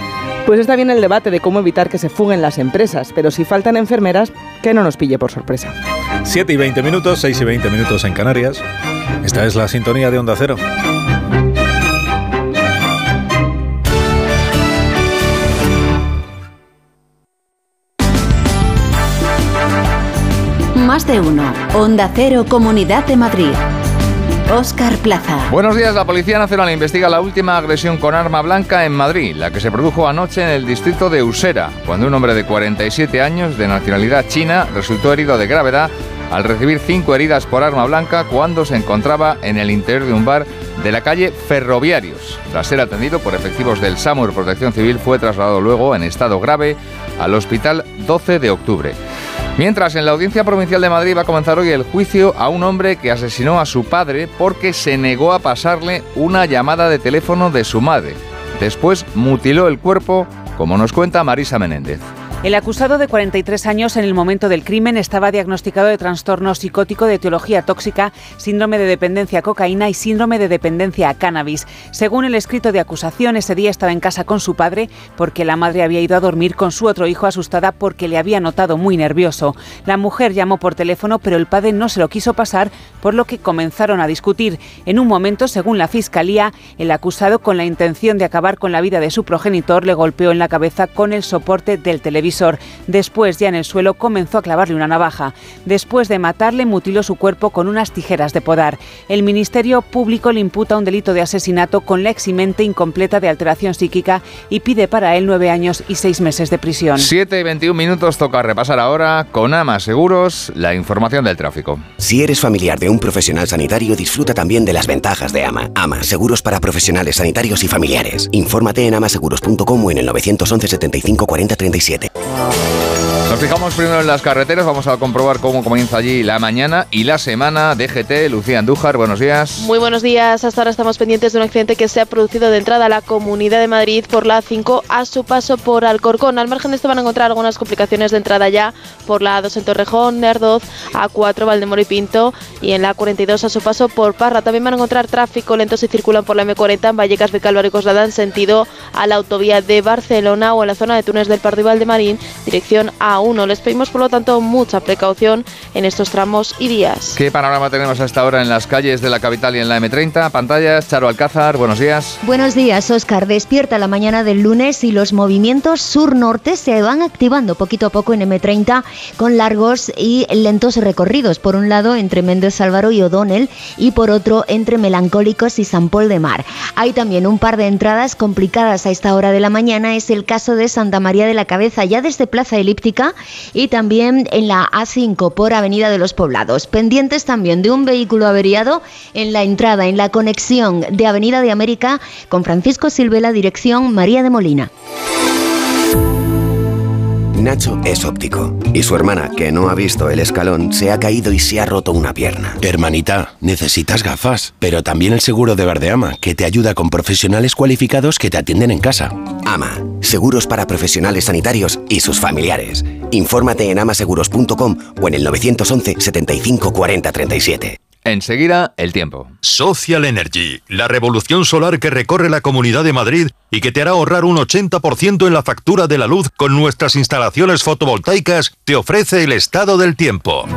Pues está bien el debate de cómo evitar que se fuguen las empresas, pero si faltan enfermeras, que no nos pille por sorpresa. 7 y 20 minutos, 6 y 20 minutos en Canarias. Esta es la sintonía de Onda Cero. Más de uno. Onda Cero, Comunidad de Madrid. Oscar Plaza. Buenos días. La Policía Nacional investiga la última agresión con arma blanca en Madrid, la que se produjo anoche en el distrito de Usera, cuando un hombre de 47 años, de nacionalidad china, resultó herido de gravedad al recibir cinco heridas por arma blanca cuando se encontraba en el interior de un bar de la calle Ferroviarios. Tras ser atendido por efectivos del SAMUR Protección Civil, fue trasladado luego en estado grave al hospital 12 de octubre. Mientras, en la Audiencia Provincial de Madrid va a comenzar hoy el juicio a un hombre que asesinó a su padre porque se negó a pasarle una llamada de teléfono de su madre. Después mutiló el cuerpo, como nos cuenta Marisa Menéndez. El acusado de 43 años en el momento del crimen estaba diagnosticado de trastorno psicótico de etiología tóxica, síndrome de dependencia a cocaína y síndrome de dependencia a cannabis. Según el escrito de acusación, ese día estaba en casa con su padre porque la madre había ido a dormir con su otro hijo asustada porque le había notado muy nervioso. La mujer llamó por teléfono, pero el padre no se lo quiso pasar, por lo que comenzaron a discutir. En un momento, según la fiscalía, el acusado, con la intención de acabar con la vida de su progenitor, le golpeó en la cabeza con el soporte del televisor. Después, ya en el suelo, comenzó a clavarle una navaja. Después de matarle, mutiló su cuerpo con unas tijeras de podar. El Ministerio Público le imputa un delito de asesinato con la eximente incompleta de alteración psíquica y pide para él nueve años y seis meses de prisión. 7 y 21 minutos toca repasar ahora con AMA Seguros la información del tráfico. Si eres familiar de un profesional sanitario, disfruta también de las ventajas de AMA. AMA, seguros para profesionales sanitarios y familiares. Infórmate en amaseguros.com o en el 911 75 40 37. 啊。Nos fijamos primero en las carreteras, vamos a comprobar cómo comienza allí la mañana y la semana. DGT, Lucía Andújar, buenos días. Muy buenos días, hasta ahora estamos pendientes de un accidente que se ha producido de entrada a la Comunidad de Madrid por la A5 a su paso por Alcorcón. Al margen de esto van a encontrar algunas complicaciones de entrada ya por la A2 en Torrejón, Nerdoz, A4 Valdemoro y Pinto y en la A42 a su paso por Parra. También van a encontrar tráfico lento si circulan por la M40 en Vallecas de Calvario y Coslada en sentido a la autovía de Barcelona o en la zona de Túnez del Pardo y Valdemarín, dirección a les pedimos, por lo tanto, mucha precaución en estos tramos y días. ¿Qué panorama tenemos hasta ahora en las calles de la capital y en la M30? Pantallas, Charo Alcázar, buenos días. Buenos días, Oscar. Despierta la mañana del lunes y los movimientos sur-norte se van activando poquito a poco en M30 con largos y lentos recorridos. Por un lado, entre Méndez Álvaro y O'Donnell y por otro, entre Melancólicos y San Paul de Mar. Hay también un par de entradas complicadas a esta hora de la mañana. Es el caso de Santa María de la Cabeza, ya desde Plaza Elíptica y también en la A5 por Avenida de los Poblados. Pendientes también de un vehículo averiado en la entrada, en la conexión de Avenida de América con Francisco Silvela, dirección María de Molina. Nacho es óptico. Y su hermana, que no ha visto el escalón, se ha caído y se ha roto una pierna. Hermanita, necesitas gafas, pero también el seguro de Verdeama, que te ayuda con profesionales cualificados que te atienden en casa. AMA, seguros para profesionales sanitarios y sus familiares. Infórmate en amaseguros.com o en el 911 75 40 37. Enseguida, el tiempo. Social Energy, la revolución solar que recorre la Comunidad de Madrid y que te hará ahorrar un 80% en la factura de la luz con nuestras instalaciones fotovoltaicas, te ofrece el estado del tiempo.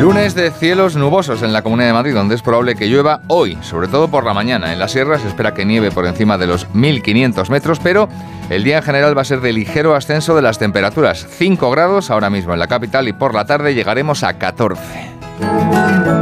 Lunes de cielos nubosos en la Comunidad de Madrid, donde es probable que llueva hoy, sobre todo por la mañana. En la sierra se espera que nieve por encima de los 1.500 metros, pero el día en general va a ser de ligero ascenso de las temperaturas. 5 grados ahora mismo en la capital y por la tarde llegaremos a 14.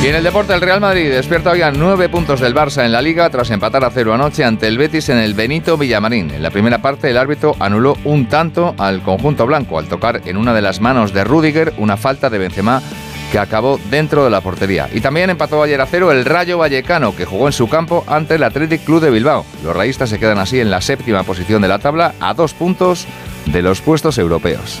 Y en el deporte, el Real Madrid despierta hoy a nueve puntos del Barça en la Liga tras empatar a cero anoche ante el Betis en el Benito Villamarín. En la primera parte, el árbitro anuló un tanto al conjunto blanco al tocar en una de las manos de Rudiger una falta de Benzema que acabó dentro de la portería. Y también empató ayer a cero el Rayo Vallecano, que jugó en su campo ante el Athletic Club de Bilbao. Los rayistas se quedan así en la séptima posición de la tabla, a dos puntos de los puestos europeos.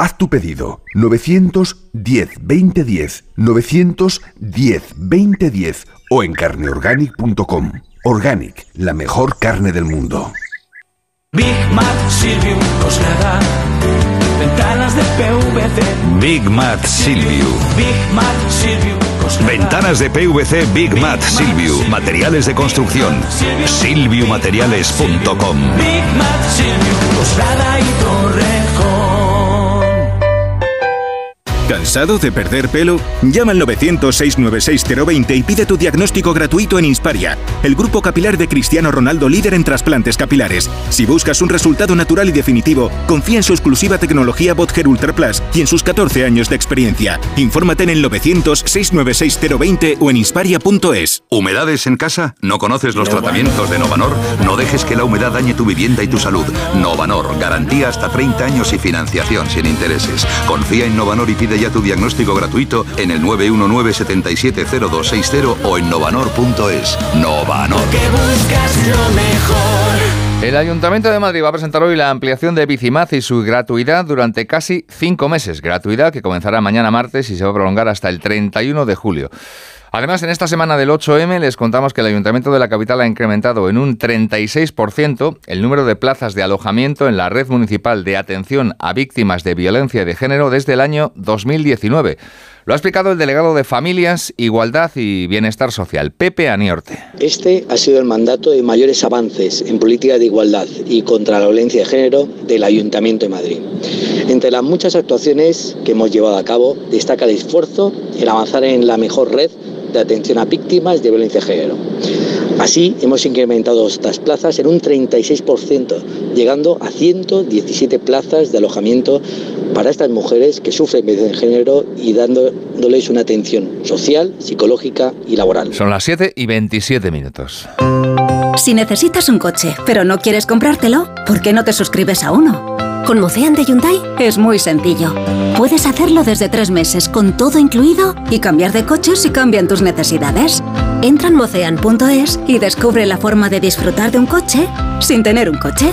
Haz tu pedido 910 2010 910 2010 o en carneorganic.com. Organic, la mejor carne del mundo. Big Mat Silvio Coslada. Ventanas de PVC. Big Mat. Big Coslada. Ventanas de PVC Big Mat Silvio. Materiales de construcción. Silviumateriales.com. Big Mat Silvio Coslada y Torrejón. ¿Cansado de perder pelo? Llama al 900-696-020 y pide tu diagnóstico gratuito en Insparia, el grupo capilar de Cristiano Ronaldo líder en trasplantes capilares. Si buscas un resultado natural y definitivo, confía en su exclusiva tecnología Botger Ultra Plus y en sus 14 años de experiencia. Infórmate en el 900-696-020 o en insparia.es. ¿Humedades en casa? ¿No conoces los tratamientos de Novanor? No dejes que la humedad dañe tu vivienda y tu salud. Novanor, garantía hasta 30 años y financiación sin intereses. Confía en Novanor y pide ya tu diagnóstico gratuito en el 919-770260 o en novanor.es. Novanor. El Ayuntamiento de Madrid va a presentar hoy la ampliación de Bicimaz y su gratuidad durante casi cinco meses. Gratuidad que comenzará mañana martes y se va a prolongar hasta el 31 de julio. Además, en esta semana del 8M les contamos que el Ayuntamiento de la capital ha incrementado en un 36% el número de plazas de alojamiento en la red municipal de atención a víctimas de violencia de género desde el año 2019. Lo ha explicado el delegado de Familias, Igualdad y Bienestar Social, Pepe Aniorte. Este ha sido el mandato de mayores avances en política de igualdad y contra la violencia de género del Ayuntamiento de Madrid. Entre las muchas actuaciones que hemos llevado a cabo, destaca el esfuerzo en avanzar en la mejor red de atención a víctimas de violencia de género. Así, hemos incrementado estas plazas en un 36%, llegando a 117 plazas de alojamiento para estas mujeres que sufren violencia de género y dándoles una atención social, psicológica y laboral. Son las 7 y 27 minutos. Si necesitas un coche, pero no quieres comprártelo, ¿por qué no te suscribes a uno? Con Mocean de Hyundai es muy sencillo. Puedes hacerlo desde tres meses con todo incluido y cambiar de coche si cambian tus necesidades. Entra en mocean.es y descubre la forma de disfrutar de un coche sin tener un coche.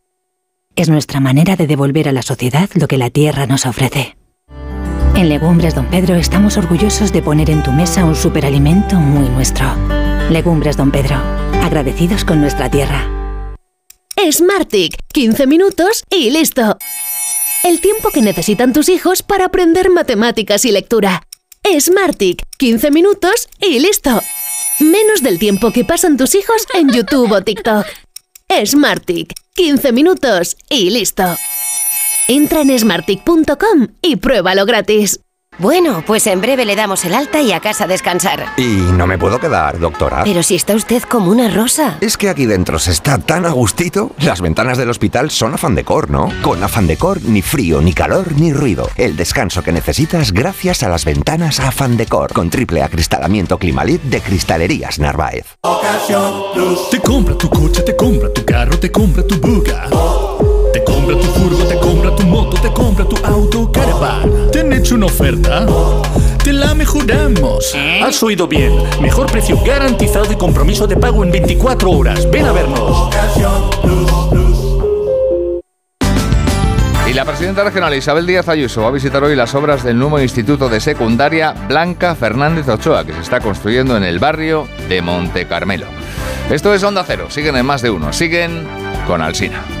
Es nuestra manera de devolver a la sociedad lo que la tierra nos ofrece. En Legumbres Don Pedro estamos orgullosos de poner en tu mesa un superalimento muy nuestro. Legumbres Don Pedro, agradecidos con nuestra tierra. Smartick, 15 minutos y listo. El tiempo que necesitan tus hijos para aprender matemáticas y lectura. Smartick, 15 minutos y listo. Menos del tiempo que pasan tus hijos en YouTube o TikTok. Smartick, 15 minutos y listo. Entra en smartick.com y pruébalo gratis. Bueno, pues en breve le damos el alta y a casa a descansar. Y no me puedo quedar, doctora. Pero si está usted como una rosa. Es que aquí dentro se está tan a gustito. Las ventanas del hospital son afán decor, ¿no? Con afán decor, ni frío, ni calor, ni ruido. El descanso que necesitas gracias a las ventanas afán decor. Con triple acristalamiento Climalit de Cristalerías Narváez. Te compra tu coche, te compra tu carro, te compra tu buga. Te compra tu furgo, te compra tu moto, te compra tu auto, caravan. ¿Te han hecho una oferta? Te la mejoramos. Has oído bien. Mejor precio garantizado y compromiso de pago en 24 horas. Ven a vernos. Y la presidenta regional Isabel Díaz Ayuso va a visitar hoy las obras del nuevo Instituto de Secundaria Blanca Fernández Ochoa, que se está construyendo en el barrio de Monte Carmelo. Esto es Onda Cero. Siguen en más de uno. Siguen con Alsina.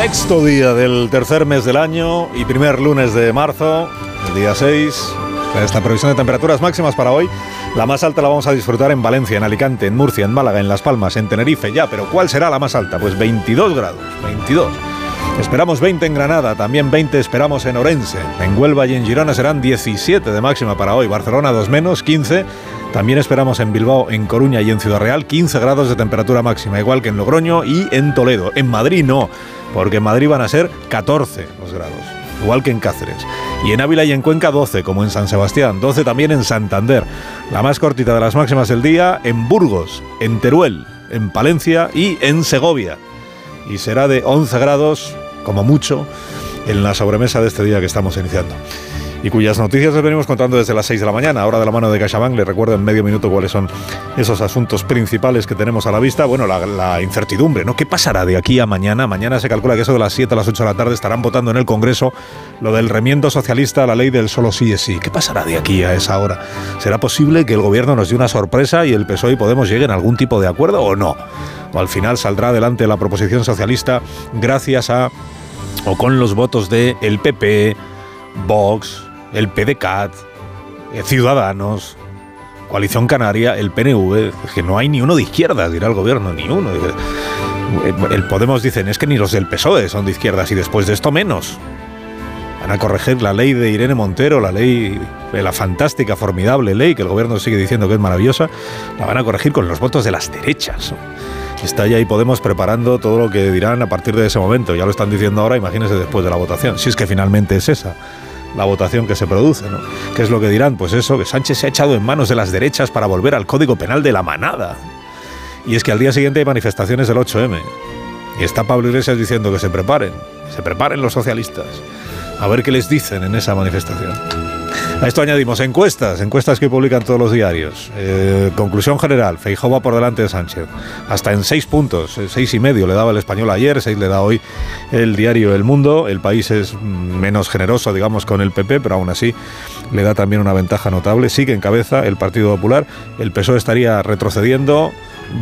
Sexto día del tercer mes del año y primer lunes de marzo, el día 6. Esta previsión de temperaturas máximas para hoy. La más alta la vamos a disfrutar en Valencia, en Alicante, en Murcia, en Málaga, en Las Palmas, en Tenerife ya. Pero ¿cuál será la más alta? Pues 22 grados. 22. Esperamos 20 en Granada, también 20 esperamos en Orense. En Huelva y en Girona serán 17 de máxima para hoy. Barcelona 2 menos, 15. También esperamos en Bilbao, en Coruña y en Ciudad Real 15 grados de temperatura máxima, igual que en Logroño y en Toledo. En Madrid no, porque en Madrid van a ser 14 los grados, igual que en Cáceres. Y en Ávila y en Cuenca 12, como en San Sebastián, 12 también en Santander. La más cortita de las máximas del día en Burgos, en Teruel, en Palencia y en Segovia. Y será de 11 grados, como mucho, en la sobremesa de este día que estamos iniciando y cuyas noticias les venimos contando desde las 6 de la mañana. Ahora de la mano de CaixaBank les recuerdo en medio minuto cuáles son esos asuntos principales que tenemos a la vista. Bueno, la, incertidumbre, ¿no? ¿Qué pasará de aquí a mañana? Mañana se calcula que eso de las 7 a las 8 de la tarde estarán votando en el Congreso lo del remiendo socialista, la ley del solo sí es sí. ¿Qué pasará de aquí a esa hora? ¿Será posible que el gobierno nos dé una sorpresa y el PSOE y Podemos lleguen a algún tipo de acuerdo o no? O al final saldrá adelante la proposición socialista gracias a o con los votos de el PP, Vox, el PDCAT, eh, Ciudadanos, Coalición Canaria, el PNV, que no hay ni uno de izquierdas, dirá el gobierno, ni uno. El Podemos dicen, es que ni los del PSOE son de izquierdas y después de esto menos. Van a corregir la ley de Irene Montero, la ley, la fantástica, formidable ley que el gobierno sigue diciendo que es maravillosa, la van a corregir con los votos de las derechas. Está ya ahí Podemos preparando todo lo que dirán a partir de ese momento. Ya lo están diciendo ahora, imagínense después de la votación, si es que finalmente es esa la votación que se produce. ¿no? ¿Qué es lo que dirán? Pues eso, que Sánchez se ha echado en manos de las derechas para volver al Código Penal de la manada. Y es que al día siguiente hay manifestaciones del 8M. Y está Pablo Iglesias diciendo que se preparen, se preparen los socialistas. A ver qué les dicen en esa manifestación. A esto añadimos encuestas, encuestas que publican todos los diarios. Eh, conclusión general, Feijóo va por delante de Sánchez. Hasta en seis puntos, eh, seis y medio le daba el español ayer, seis le da hoy el diario El Mundo. El país es menos generoso, digamos, con el PP, pero aún así le da también una ventaja notable. Sigue en cabeza el Partido Popular. El PSOE estaría retrocediendo.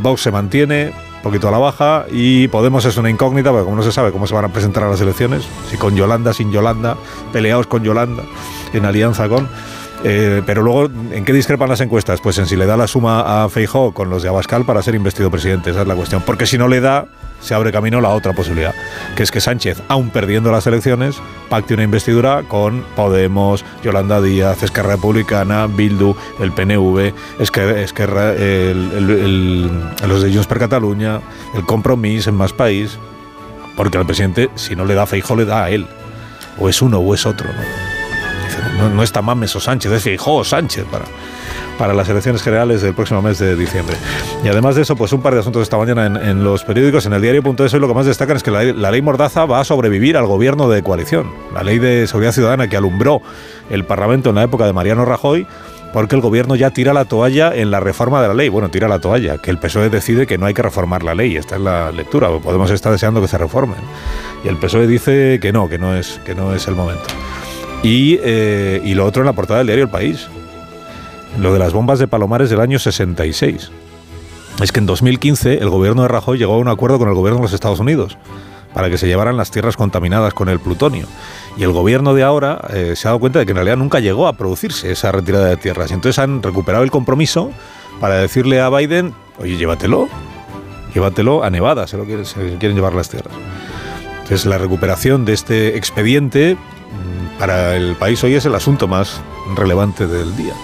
Vox se mantiene, poquito a la baja y Podemos es una incógnita porque como no se sabe cómo se van a presentar a las elecciones, si con Yolanda, sin Yolanda, peleados con Yolanda, en alianza con... Eh, pero luego, ¿en qué discrepan las encuestas? Pues en si le da la suma a Feijó con los de Abascal para ser investido presidente, esa es la cuestión. Porque si no le da, se abre camino la otra posibilidad, que es que Sánchez, aún perdiendo las elecciones, pacte una investidura con Podemos, Yolanda Díaz, Esquerra Republicana, Bildu, el PNV, Esquerra, Esquerra el, los de Junts per Cataluña, el Compromís en Más País, porque al presidente, si no le da Feijó, le da a él. O es uno o es otro. ¿no? No, está Mames o Sánchez, es Feijóo Sánchez para, para las elecciones generales del próximo mes de diciembre. Y además de eso, pues un par de asuntos esta mañana en, los periódicos, en el diario.es, hoy lo que más destacan es que la, la, ley Mordaza va a sobrevivir al gobierno de coalición. La ley de seguridad ciudadana que alumbró el Parlamento en la época de Mariano Rajoy, porque el gobierno ya tira la toalla en la reforma de la ley. Bueno, tira la toalla, que el PSOE decide que no hay que reformar la ley. Esta es la lectura. Podemos estar deseando que se reformen. Y el PSOE dice que no, que no es, que no es el momento. Y, eh, y, lo otro en la portada del diario El País. Lo de las bombas de Palomares del año 66. Es que en 2015 el gobierno de Rajoy llegó a un acuerdo con el gobierno de los Estados Unidos para que se llevaran las tierras contaminadas con el plutonio. Y el gobierno de ahora eh, se ha dado cuenta de que en realidad nunca llegó a producirse esa retirada de tierras. Y entonces han recuperado el compromiso para decirle a Biden, oye, llévatelo, llévatelo a Nevada, se lo quieren llevar las tierras. Entonces la recuperación de este expediente para el país hoy es el asunto más relevante del día.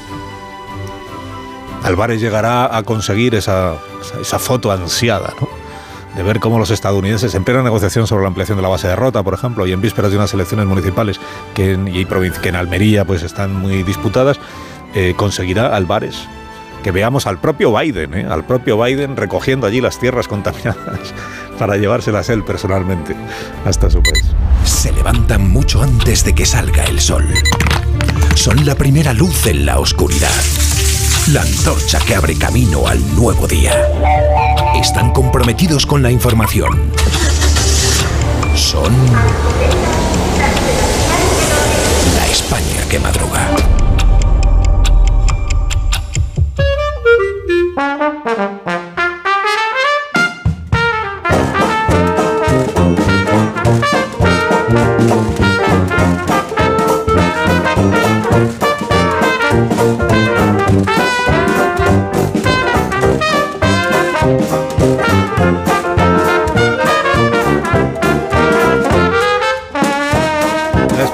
Álvarez llegará a conseguir esa, esa foto ansiada, ¿no? de ver cómo los estadounidenses, en plena negociación sobre la ampliación de la base de Rota, por ejemplo, y en vísperas de unas elecciones municipales que en, y que en Almería pues, están muy disputadas, eh, conseguirá Álvarez que veamos al propio Biden, ¿eh? al propio Biden recogiendo allí las tierras contaminadas para llevárselas él personalmente hasta su país. Se levantan mucho antes de que salga el sol. Son la primera luz en la oscuridad. La antorcha que abre camino al nuevo día. Están comprometidos con la información. Son la España que madruga. Thank you.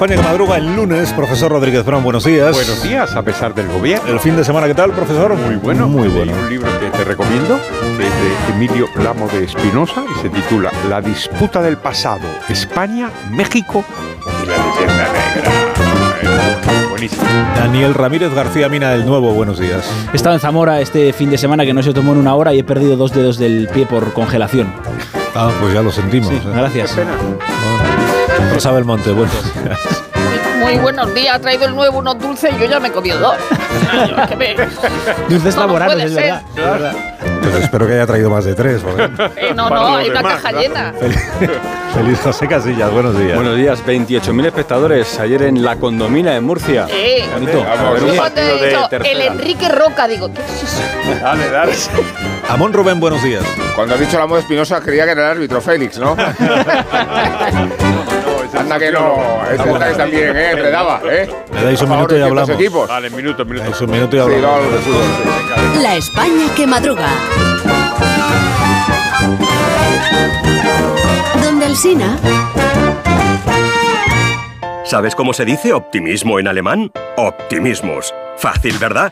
España que madruga el lunes. Profesor Rodríguez Brown, buenos días. Buenos días, a pesar del gobierno. El fin de semana, ¿qué tal, profesor? Muy bueno. Muy bueno. un libro que te recomiendo, es de Emilio Lamo de Espinosa, y se titula La disputa del pasado, España, México y la leyenda negra. Buenísimo. Daniel Ramírez García Mina del Nuevo, buenos días. He estado en Zamora este fin de semana que no se tomó en una hora y he perdido dos dedos del pie por congelación. Ah, pues ya lo sentimos. Sí, ¿eh? gracias. Rosa Belmonte, buenos días. Muy buenos días, ha traído el nuevo unos dulces y yo ya me he comido dos. Es que me- Dulces No, no laborales, puede es verdad. es verdad. Pues espero que haya traído más de tres. porque- Eh, no, Para no, hay una caja claro. llena. Feliz José Casillas, buenos días. Buenos días, 28.000 espectadores ayer en la condomina de Murcia. Eh, Bonito. El. Enrique Roca, digo, ¿qué es eso? Dale, dale. Amón Rubén, buenos días. Cuando has dicho la moda Espinosa creía que era el árbitro Félix, ¿no? Anda que no, este también, ¿eh? Enredaba, ¿eh? Le dais un minuto y hablamos. equipos. Vale, minuto, minuto. Es un minuto y Sí, hablamos. La España que madruga. Donde el Sina. ¿Sabes cómo se dice optimismo en alemán? Optimismus. Fácil, ¿verdad?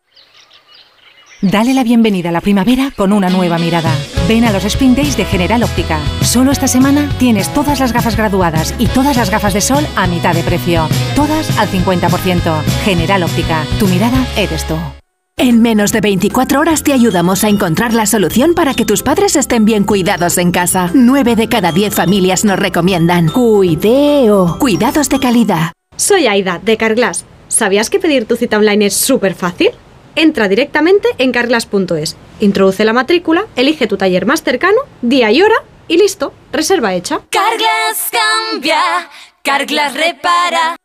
Dale la bienvenida a la primavera con una nueva mirada. Ven a los Spring Days de General Óptica. Solo esta semana tienes todas las gafas graduadas y todas las gafas de sol a mitad de precio. Todas al 50%. General Óptica. Tu mirada eres tú. En menos de 24 horas te ayudamos a encontrar la solución para que tus padres estén bien cuidados en casa. 9 de cada 10 familias nos recomiendan. Cuideo. Cuidados de calidad. Soy Aida, de Carglass. ¿Sabías que pedir tu cita online es súper fácil? Entra directamente en carglass.es, introduce la matrícula, elige tu taller más cercano, día y hora y listo, reserva hecha. Carglass cambia, Carglass repara.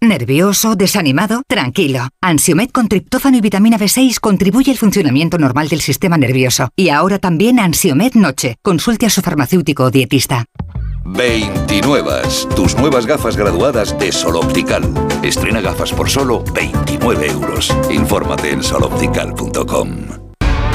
¿Nervioso? ¿Desanimado? Tranquilo. Ansiomed con triptófano y vitamina B6 contribuye al funcionamiento normal del sistema nervioso. Y ahora también Ansiomed Noche. Consulte a su farmacéutico o dietista. 29. Tus nuevas gafas graduadas de Sol Optical. Estrena gafas por solo 29 euros. Infórmate en soloptical.com.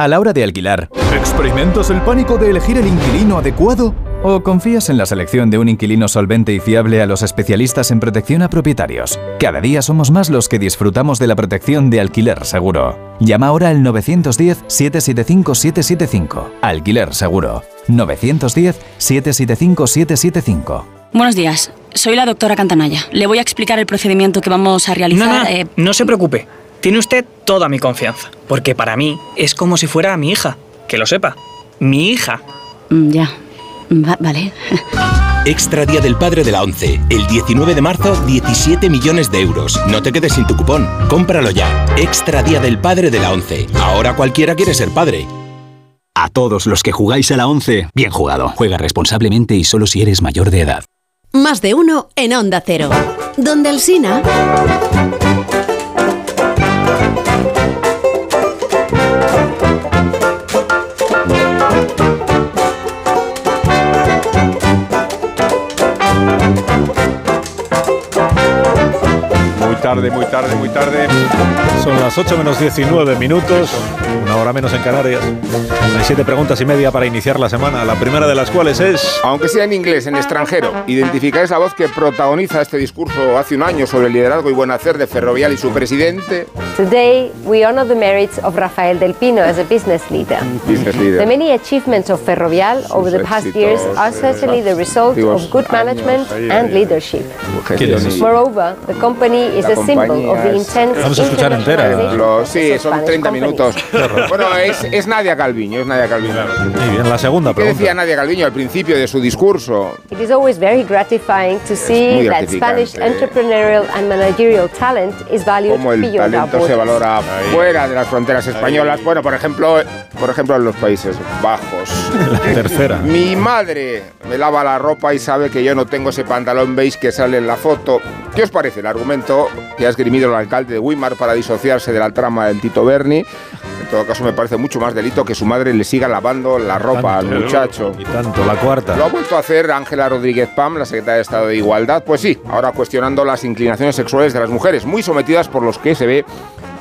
A la hora de alquilar, ¿experimentas el pánico de elegir el inquilino adecuado? ¿O confías en la selección de un inquilino solvente y fiable a los especialistas en protección a propietarios? Cada día somos más los que disfrutamos de la protección de alquiler seguro. Llama ahora al 910-775-775. Alquiler seguro. 910-775-775. Buenos días, soy la doctora Cantanaya. Le voy a explicar el procedimiento que vamos a realizar. No, no, eh, no se preocupe. Tiene usted toda mi confianza, porque para mí es como si fuera mi hija. Que lo sepa. Mi hija. mm, Ya, Va- vale. Extra Día del Padre de la ONCE. El 19 de marzo, 17 millones de euros. No te quedes sin tu cupón. Cómpralo ya. Extra Día del Padre de la ONCE. Ahora cualquiera quiere ser padre. A todos los que jugáis a la 11, bien jugado. Juega responsablemente y solo si eres mayor de edad. Más de uno en Onda Cero. Donde el Sina. Tarde, muy tarde, muy tarde. Son las 8 menos 19 minutos, una hora menos en Canarias. Hay siete preguntas y media para iniciar la semana, la primera de las cuales es... Aunque sea en inglés, en extranjero, identificáis la voz que protagoniza este discurso hace un año sobre el liderazgo y buen hacer de Ferrovial y su presidente. Today, we honor the merits of Rafael Del Pino as a business leader. Business leader. The many achievements of Ferrovial over the past years are certainly the result of good management and leadership. Moreover, the company is a intense Vamos a escuchar entera. Lo- sí, son 30 minutos. Bueno, es, es Nadia Calviño, es Nadia Calviño. Muy bien, la segunda ¿Qué pregunta. decía Nadia Calviño al principio de su discurso? It is always very gratifying to see that Spanish entrepreneurial and managerial talent is valued Cómo el talento se valora fuera de las fronteras españolas. Bueno, por ejemplo, por ejemplo en los Países Bajos. La tercera. Mi madre me lava la ropa y sabe que yo no tengo ese pantalón beige que sale en la foto. ¿Qué os parece el argumento que ha esgrimido el alcalde de Weimar para disociarse de la trama del Tito Berni? En todo caso, me parece mucho más delito que su madre le siga lavando la ropa al muchacho. Y tanto, la cuarta. ¿Lo ha vuelto a hacer Ángela Rodríguez Pam, la secretaria de Estado de Igualdad? Pues sí, ahora cuestionando las inclinaciones sexuales de las mujeres, muy sometidas por los que se ve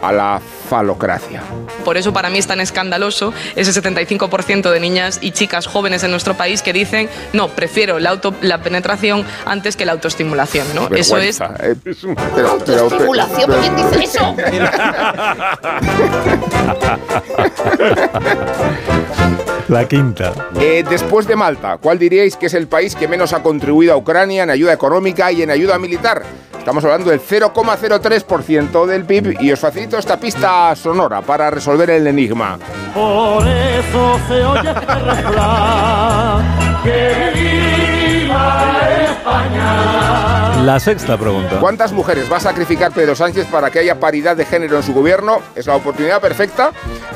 a la falocracia. Por eso para mí es tan escandaloso ese 75% de niñas y chicas jóvenes en nuestro país que dicen, no, prefiero la, auto, la penetración antes que la autoestimulación, ¿no? Eso es... Eh, es un- pero- pero- Estimulación, pero- ¿quién dice eso? La quinta. Eh, después de Malta, ¿cuál diríais que es el país que menos ha contribuido a Ucrania en ayuda económica y en ayuda militar? Estamos hablando del 0,03% del PIB y os facilito esta pista sonora para resolver el enigma. Por eso se oye este que. La sexta pregunta. ¿Cuántas mujeres va a sacrificar Pedro Sánchez para que haya paridad de género en su gobierno? Es la oportunidad perfecta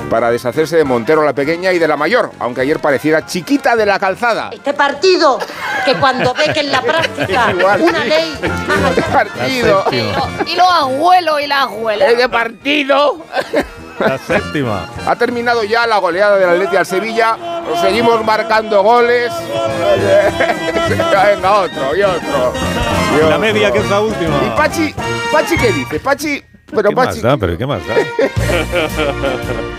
para deshacerse de Montero la pequeña y de la mayor, aunque ayer pareciera chiquita de la calzada. Este partido, que cuando ve que en la práctica Igual, una sí. ley... Este partido. Y los abuelos y las abuelas. ¡Ese partido! La séptima. Ha terminado ya la goleada del Atleti al Sevilla. Seguimos marcando goles. Venga, otro y otro. y La otro. media, que es la última. ¿Y Pachi? ¿Pachi qué dice? Pachi. Pero ¿Qué Pachi. más da? ¿Pero qué más da?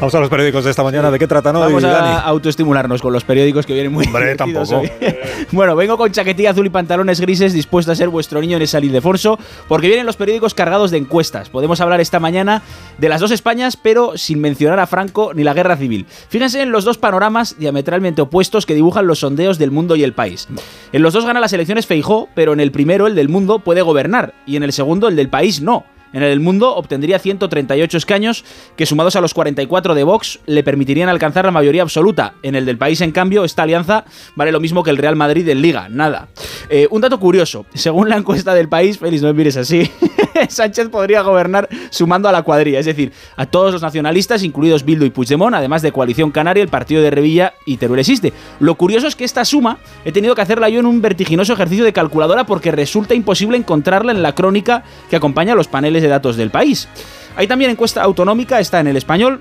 Vamos a los periódicos de esta mañana. ¿De qué tratan hoy, Vamos a Dani? autoestimularnos con los periódicos que vienen muy Hombre, tampoco. hoy. bueno, vengo con chaquetilla azul y pantalones grises dispuesto a ser vuestro niño en esa Ildefonso porque vienen los periódicos cargados de encuestas. Podemos hablar esta mañana de las dos Españas, pero sin mencionar a Franco ni la guerra civil. Fíjense en los dos panoramas diametralmente opuestos que dibujan los sondeos del mundo y el país. En los dos gana las elecciones Feijó, pero en el primero, el del mundo, puede gobernar y en el segundo, el del país, no. En el mundo obtendría 138 escaños que sumados a los 44 de Vox le permitirían alcanzar la mayoría absoluta. En el del país, en cambio, esta alianza vale lo mismo que el Real Madrid en Liga, nada. Eh, un dato curioso, según la encuesta del país, Félix, no me mires así, Sánchez podría gobernar sumando a la cuadrilla, es decir, a todos los nacionalistas, incluidos Bildu y Puigdemont, además de Coalición Canaria, el partido de Revilla y Teruel existe. Lo curioso es que esta suma he tenido que hacerla yo en un vertiginoso ejercicio de calculadora porque resulta imposible encontrarla en la crónica que acompaña a los paneles de datos del país. Hay también encuesta autonómica, está en el español.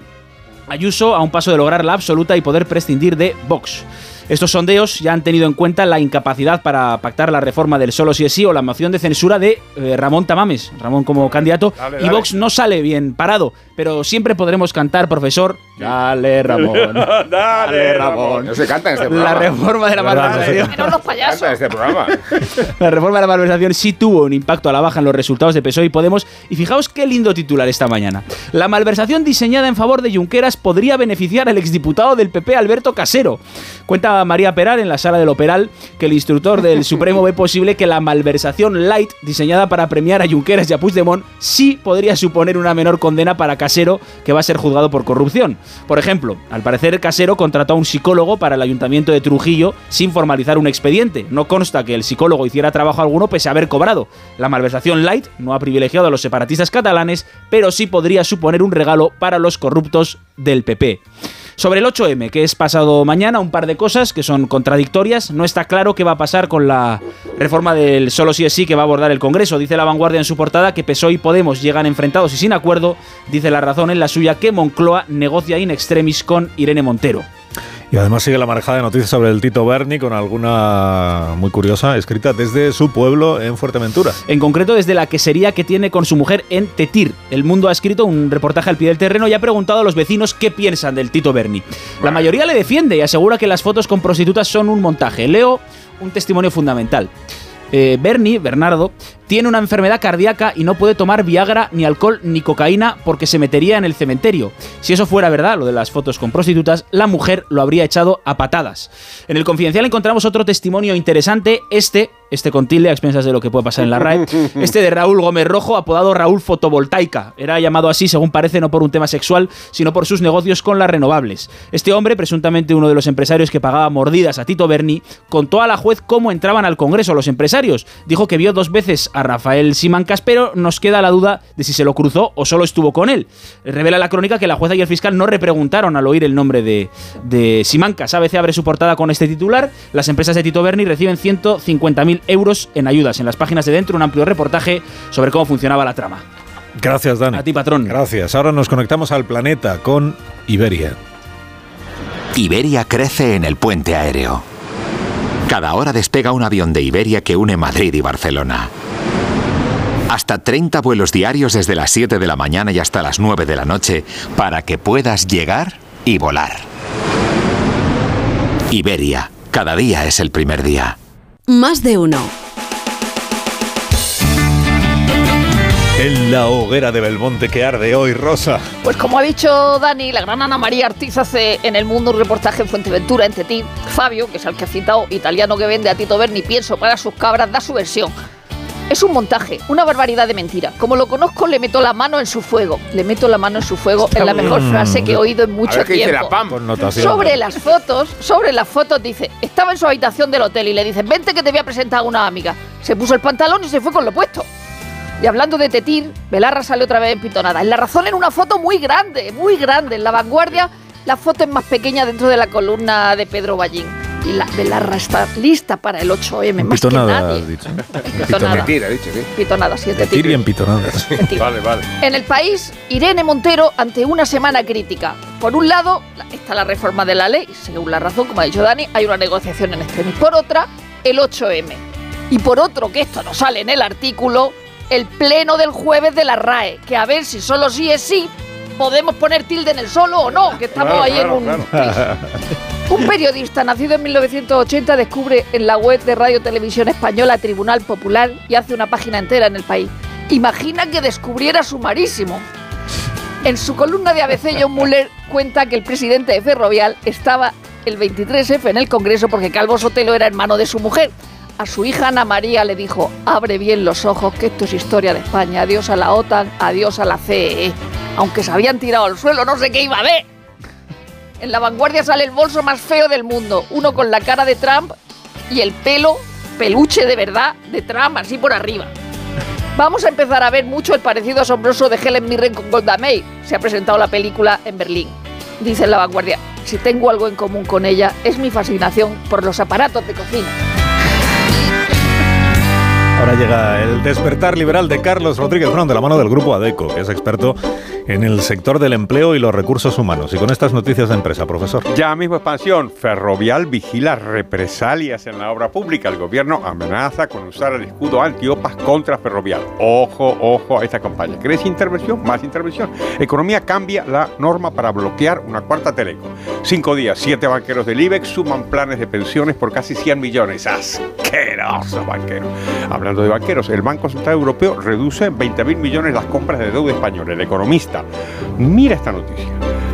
Ayuso a un paso de lograr la absoluta y poder prescindir de Vox. Estos sondeos ya han tenido en cuenta la incapacidad para pactar la reforma del solo si es sí o la moción de censura de eh, Ramón Tamames, Ramón como candidato, Dale, y. Vox no sale bien parado, pero siempre podremos cantar, profesor, dale Ramón, dale Ramón. No se canta en este La programa. reforma de la no malversación. en este programa. La reforma de la malversación sí tuvo un impacto a la baja en los resultados de PSOE y Podemos. Y fijaos qué lindo titular esta mañana. La malversación diseñada en favor de Junqueras podría beneficiar al exdiputado del PP Alberto Casero. Cuenta María Peral en la sala del Operal que el instructor del Supremo ve posible que la malversación light diseñada para premiar a Junqueras y a Puigdemont sí podría suponer una menor condena para Casero que va a ser juzgado por corrupción. Por ejemplo, al parecer Casero contrató a un psicólogo para el ayuntamiento de Trujillo sin formalizar un expediente. No consta que el psicólogo hiciera trabajo alguno pese a haber cobrado. La malversación light no ha privilegiado a los separatistas catalanes, pero sí podría suponer un regalo para los corruptos del PP. Sobre el 8M, que es pasado mañana, un par de cosas que son contradictorias. No está claro qué va a pasar con la reforma del solo sí es sí que va a abordar el Congreso. Dice la vanguardia en su portada que PSOE y Podemos llegan enfrentados y sin acuerdo. Dice la razón en la suya que Moncloa negocia in extremis con Irene Montero. Y además sigue la marejada de noticias sobre el Tito Berni con alguna muy curiosa escrita desde su pueblo en Fuerteventura. En concreto desde la quesería que tiene con su mujer en Tetir. El Mundo ha escrito un reportaje al pie del terreno y ha preguntado a los vecinos qué piensan del Tito Berni. La mayoría le defiende y asegura que las fotos con prostitutas son un montaje. Leo un testimonio fundamental. Eh, Bernie, Bernardo, tiene una enfermedad cardíaca y no puede tomar Viagra, ni alcohol, ni cocaína porque se metería en el cementerio. Si eso fuera verdad, lo de las fotos con prostitutas, la mujer lo habría echado a patadas. En el Confidencial encontramos otro testimonio interesante, este, este con tilde a expensas de lo que puede pasar en la RAE, este de Raúl Gómez Rojo, apodado Raúl Fotovoltaica. Era llamado así, según parece, no por un tema sexual, sino por sus negocios con las renovables. Este hombre, presuntamente uno de los empresarios que pagaba mordidas a Tito Berni, contó a la juez cómo entraban al Congreso los empresarios. Dijo que vio dos veces a Rafael Simancas, pero nos queda la duda de si se lo cruzó o solo estuvo con él. Revela la crónica que la jueza y el fiscal no repreguntaron al oír el nombre de, de Simancas. ABC abre su portada con este titular. Las empresas de Tito Berni reciben 150.000 euros en ayudas. En las páginas de dentro un amplio reportaje sobre cómo funcionaba la trama. Gracias, Dani. A ti, patrón. Gracias. Ahora nos conectamos al planeta con Iberia. Iberia crece en el puente aéreo. Cada hora despega un avión de Iberia que une Madrid y Barcelona. Hasta 30 vuelos diarios desde las 7 de la mañana y hasta las 9 de la noche para que puedas llegar y volar. Iberia, cada día es el primer día. Más de uno. La hoguera de Belmonte que arde hoy, Rosa? Pues como ha dicho Dani, la gran Ana María Artiz hace en el mundo un reportaje en Fuenteventura, en Tetí. Fabio, que es el que ha citado, italiano que vende a Tito Berni pienso para sus cabras, da su versión. Es un montaje, una barbaridad de mentira. Como lo conozco, le meto la mano en su fuego. Le meto la mano en su fuego es la mejor frase que he oído en mucho tiempo. Sobre las fotos, sobre las fotos dice, estaba en su habitación del hotel y le dice, vente que te voy a presentar a una amiga. Se puso el pantalón y se fue con lo puesto. Y hablando de Tetir, Belarra sale otra vez en pitonada. En la razón en una foto muy grande, muy grande. En la vanguardia, la foto es más pequeña dentro de la columna de Pedro Ballín y la Belarra está lista para el 8M, más pitonada, que nadie. dicho. Pitonada. Tira, dicho, ¿sí? Pitonada, siete Tir bien pitonada. Vale, vale. En el país, Irene Montero ante una semana crítica. Por un lado, está la reforma de la ley, según la razón, como ha dicho Dani, hay una negociación en extremis. Por otra, el 8M. Y por otro, que esto no sale en el artículo, el pleno del jueves de la RAE, que a ver si solo sí es sí, podemos poner tilde en el solo o no, que estamos ahí en un... Un periodista nacido en 1980 descubre en la web de Radio Televisión Española Tribunal Popular y hace una página entera en el país. Imagina que descubriera sumarísimo. En su columna de ABC, John Muller cuenta que el presidente de Ferrovial estaba el 23F en el Congreso porque Calvo Sotelo era hermano de su mujer. A su hija Ana María le dijo, abre bien los ojos, que esto es historia de España. Adiós a la OTAN, adiós a la CEE. Aunque se habían tirado al suelo, no sé qué iba a ver. En la vanguardia sale el bolso más feo del mundo. Uno con la cara de Trump y el pelo, peluche de verdad, de Trump, así por arriba. Vamos a empezar a ver mucho el parecido asombroso de Helen Mirren con Golda Meir. Se ha presentado la película en Berlín. Dice en la vanguardia, si tengo algo en común con ella, es mi fascinación por los aparatos de cocina. Thank you. Ahora llega el despertar liberal de Carlos Rodríguez Brown de la mano del grupo ADECO, que es experto en el sector del empleo y los recursos humanos. Y con estas noticias de empresa, profesor. Ya mismo expansión. Ferrovial vigila represalias en la obra pública. El gobierno amenaza con usar el escudo antiopas contra Ferrovial. Ojo, ojo a esta campaña. ¿Crees intervención? Más intervención. Economía cambia la norma para bloquear una cuarta teleco. Cinco días, siete banqueros del IBEX suman planes de pensiones por casi 100 millones. ¡Asqueroso banquero! Hablando de banqueros, el Banco Central Europeo reduce en 20 mil millones las compras de deuda española. El economista Mira esta noticia.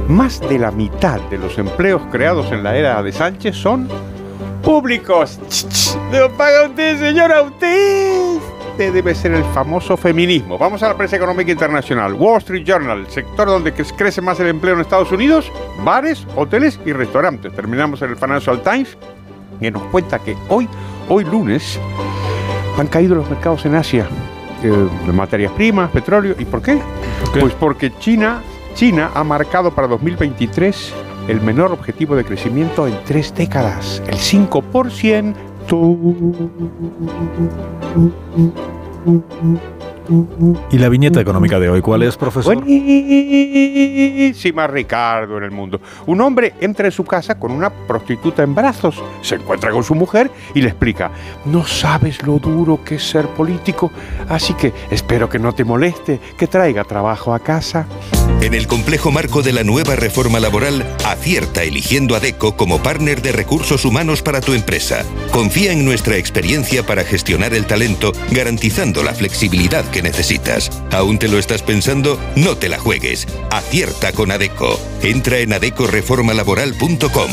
Más de la mitad de los empleos creados en la era de Sánchez son públicos. ¡Lo paga usted, señora! ¡Usted! Este debe ser el famoso feminismo. Vamos a la prensa económica internacional. Wall Street Journal, sector donde crece más el empleo en Estados Unidos, bares, hoteles y restaurantes. Terminamos en el Financial Times, que nos cuenta que hoy, hoy lunes, han caído los mercados en Asia eh, de materias primas, petróleo. ¿Y por qué? Pues porque China, China ha marcado para 2023 el menor objetivo de crecimiento en tres décadas, el 5%. ¿Y la viñeta económica de hoy cuál es, profesor? Buenísima, Ricardo, en el mundo. Un hombre entra en su casa con una prostituta en brazos, se encuentra con su mujer y le explica, no sabes lo duro que es ser político, así que espero que no te moleste, que traiga trabajo a casa. En el complejo marco de la nueva reforma laboral, acierta eligiendo a DECO como partner de recursos humanos para tu empresa. Confía en nuestra experiencia para gestionar el talento, garantizando la flexibilidad que necesitas. ¿Aún te lo estás pensando? No te la juegues. Acierta con ADECO. Entra en adecoreformalaboral.com.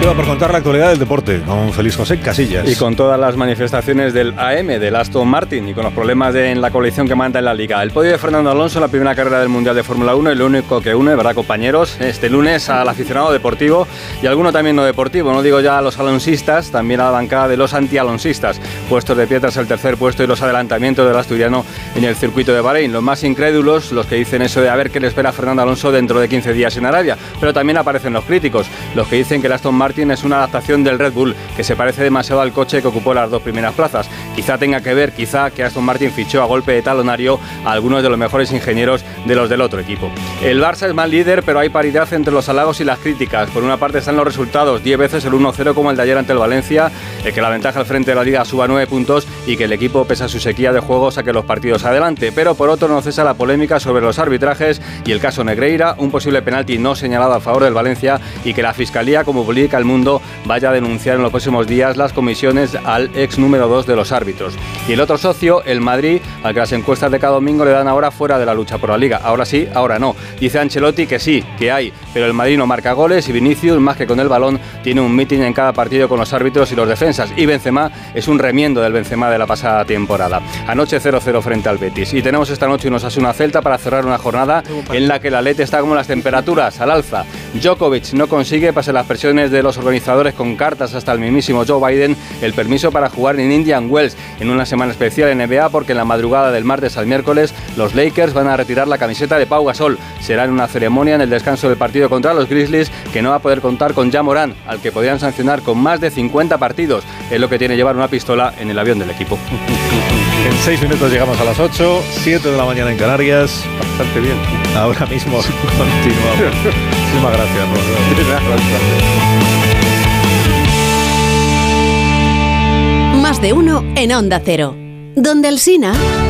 Queda por contar la actualidad del deporte con Feliz José Casillas. Y con todas las manifestaciones del AM, del Aston Martin y con los problemas en la coalición que manda en la liga. El podio de Fernando Alonso en la primera carrera del Mundial de Fórmula 1 y lo único que une, ¿verdad, compañeros? Este lunes al aficionado deportivo y alguno también no deportivo. No digo ya a los alonsistas, también a la bancada de los anti-alonsistas. Puestos de piedras el tercer puesto y los adelantamientos del asturiano en el circuito de Bahrein. Los más incrédulos, los que dicen eso de a ver qué le espera a Fernando Alonso dentro de 15 días en Arabia. Pero también aparecen los críticos, los que dicen que el Aston Martin es una adaptación del Red Bull, que se parece demasiado al coche que ocupó las dos primeras plazas. Quizá tenga que ver, quizá que Aston Martin fichó a golpe de talonario a algunos de los mejores ingenieros de los del otro equipo. El Barça es más líder, pero hay paridad entre los halagos y las críticas. Por una parte están los resultados, 10 veces el 1-0 como el de ayer ante el Valencia, el que la ventaja al frente de la liga suba 9 puntos y que el equipo, pese a su sequía de juego, saque los partidos adelante. Pero por otro no cesa la polémica sobre los arbitrajes y el caso Negreira, un posible penalti no señalado a favor del Valencia y que la Fiscalía, como publica El Mundo, vaya a denunciar en los próximos días las comisiones al ex número 2 de los árbitros. Y el otro socio, el Madrid, al que las encuestas de cada domingo le dan ahora fuera de la lucha por la liga. Ahora sí, ahora no. Dice Ancelotti que sí, que hay, pero el Madrid no marca goles y Vinicius, más que con el balón, tiene un meeting en cada partido con los árbitros y los defensas. Y Benzema es un remiendo del Benzema de la pasada temporada. Anoche 0-0 frente al Betis. Y tenemos esta noche unos una Celta para cerrar una jornada en la que la Lete está como las temperaturas, al alza. Djokovic no consigue, pase las presiones de los organizadores con cartas hasta el mismísimo Joe Biden, el permiso para jugar en Indian Wells en una semana especial en NBA porque en la madrugada del martes al miércoles los Lakers van a retirar la camiseta de Pau Gasol. Será en una ceremonia en el descanso del partido contra los Grizzlies que no va a poder contar con Jamoran, al que podrían sancionar con más de 50 partidos. Es lo que tiene llevar una pistola en el avión del equipo. En seis minutos llegamos a las 8, 7 de la mañana en Canarias. Bastante bien. Ahora mismo continuamos. Muchísimas gracias. De uno en Onda Cero. Donde el Sina...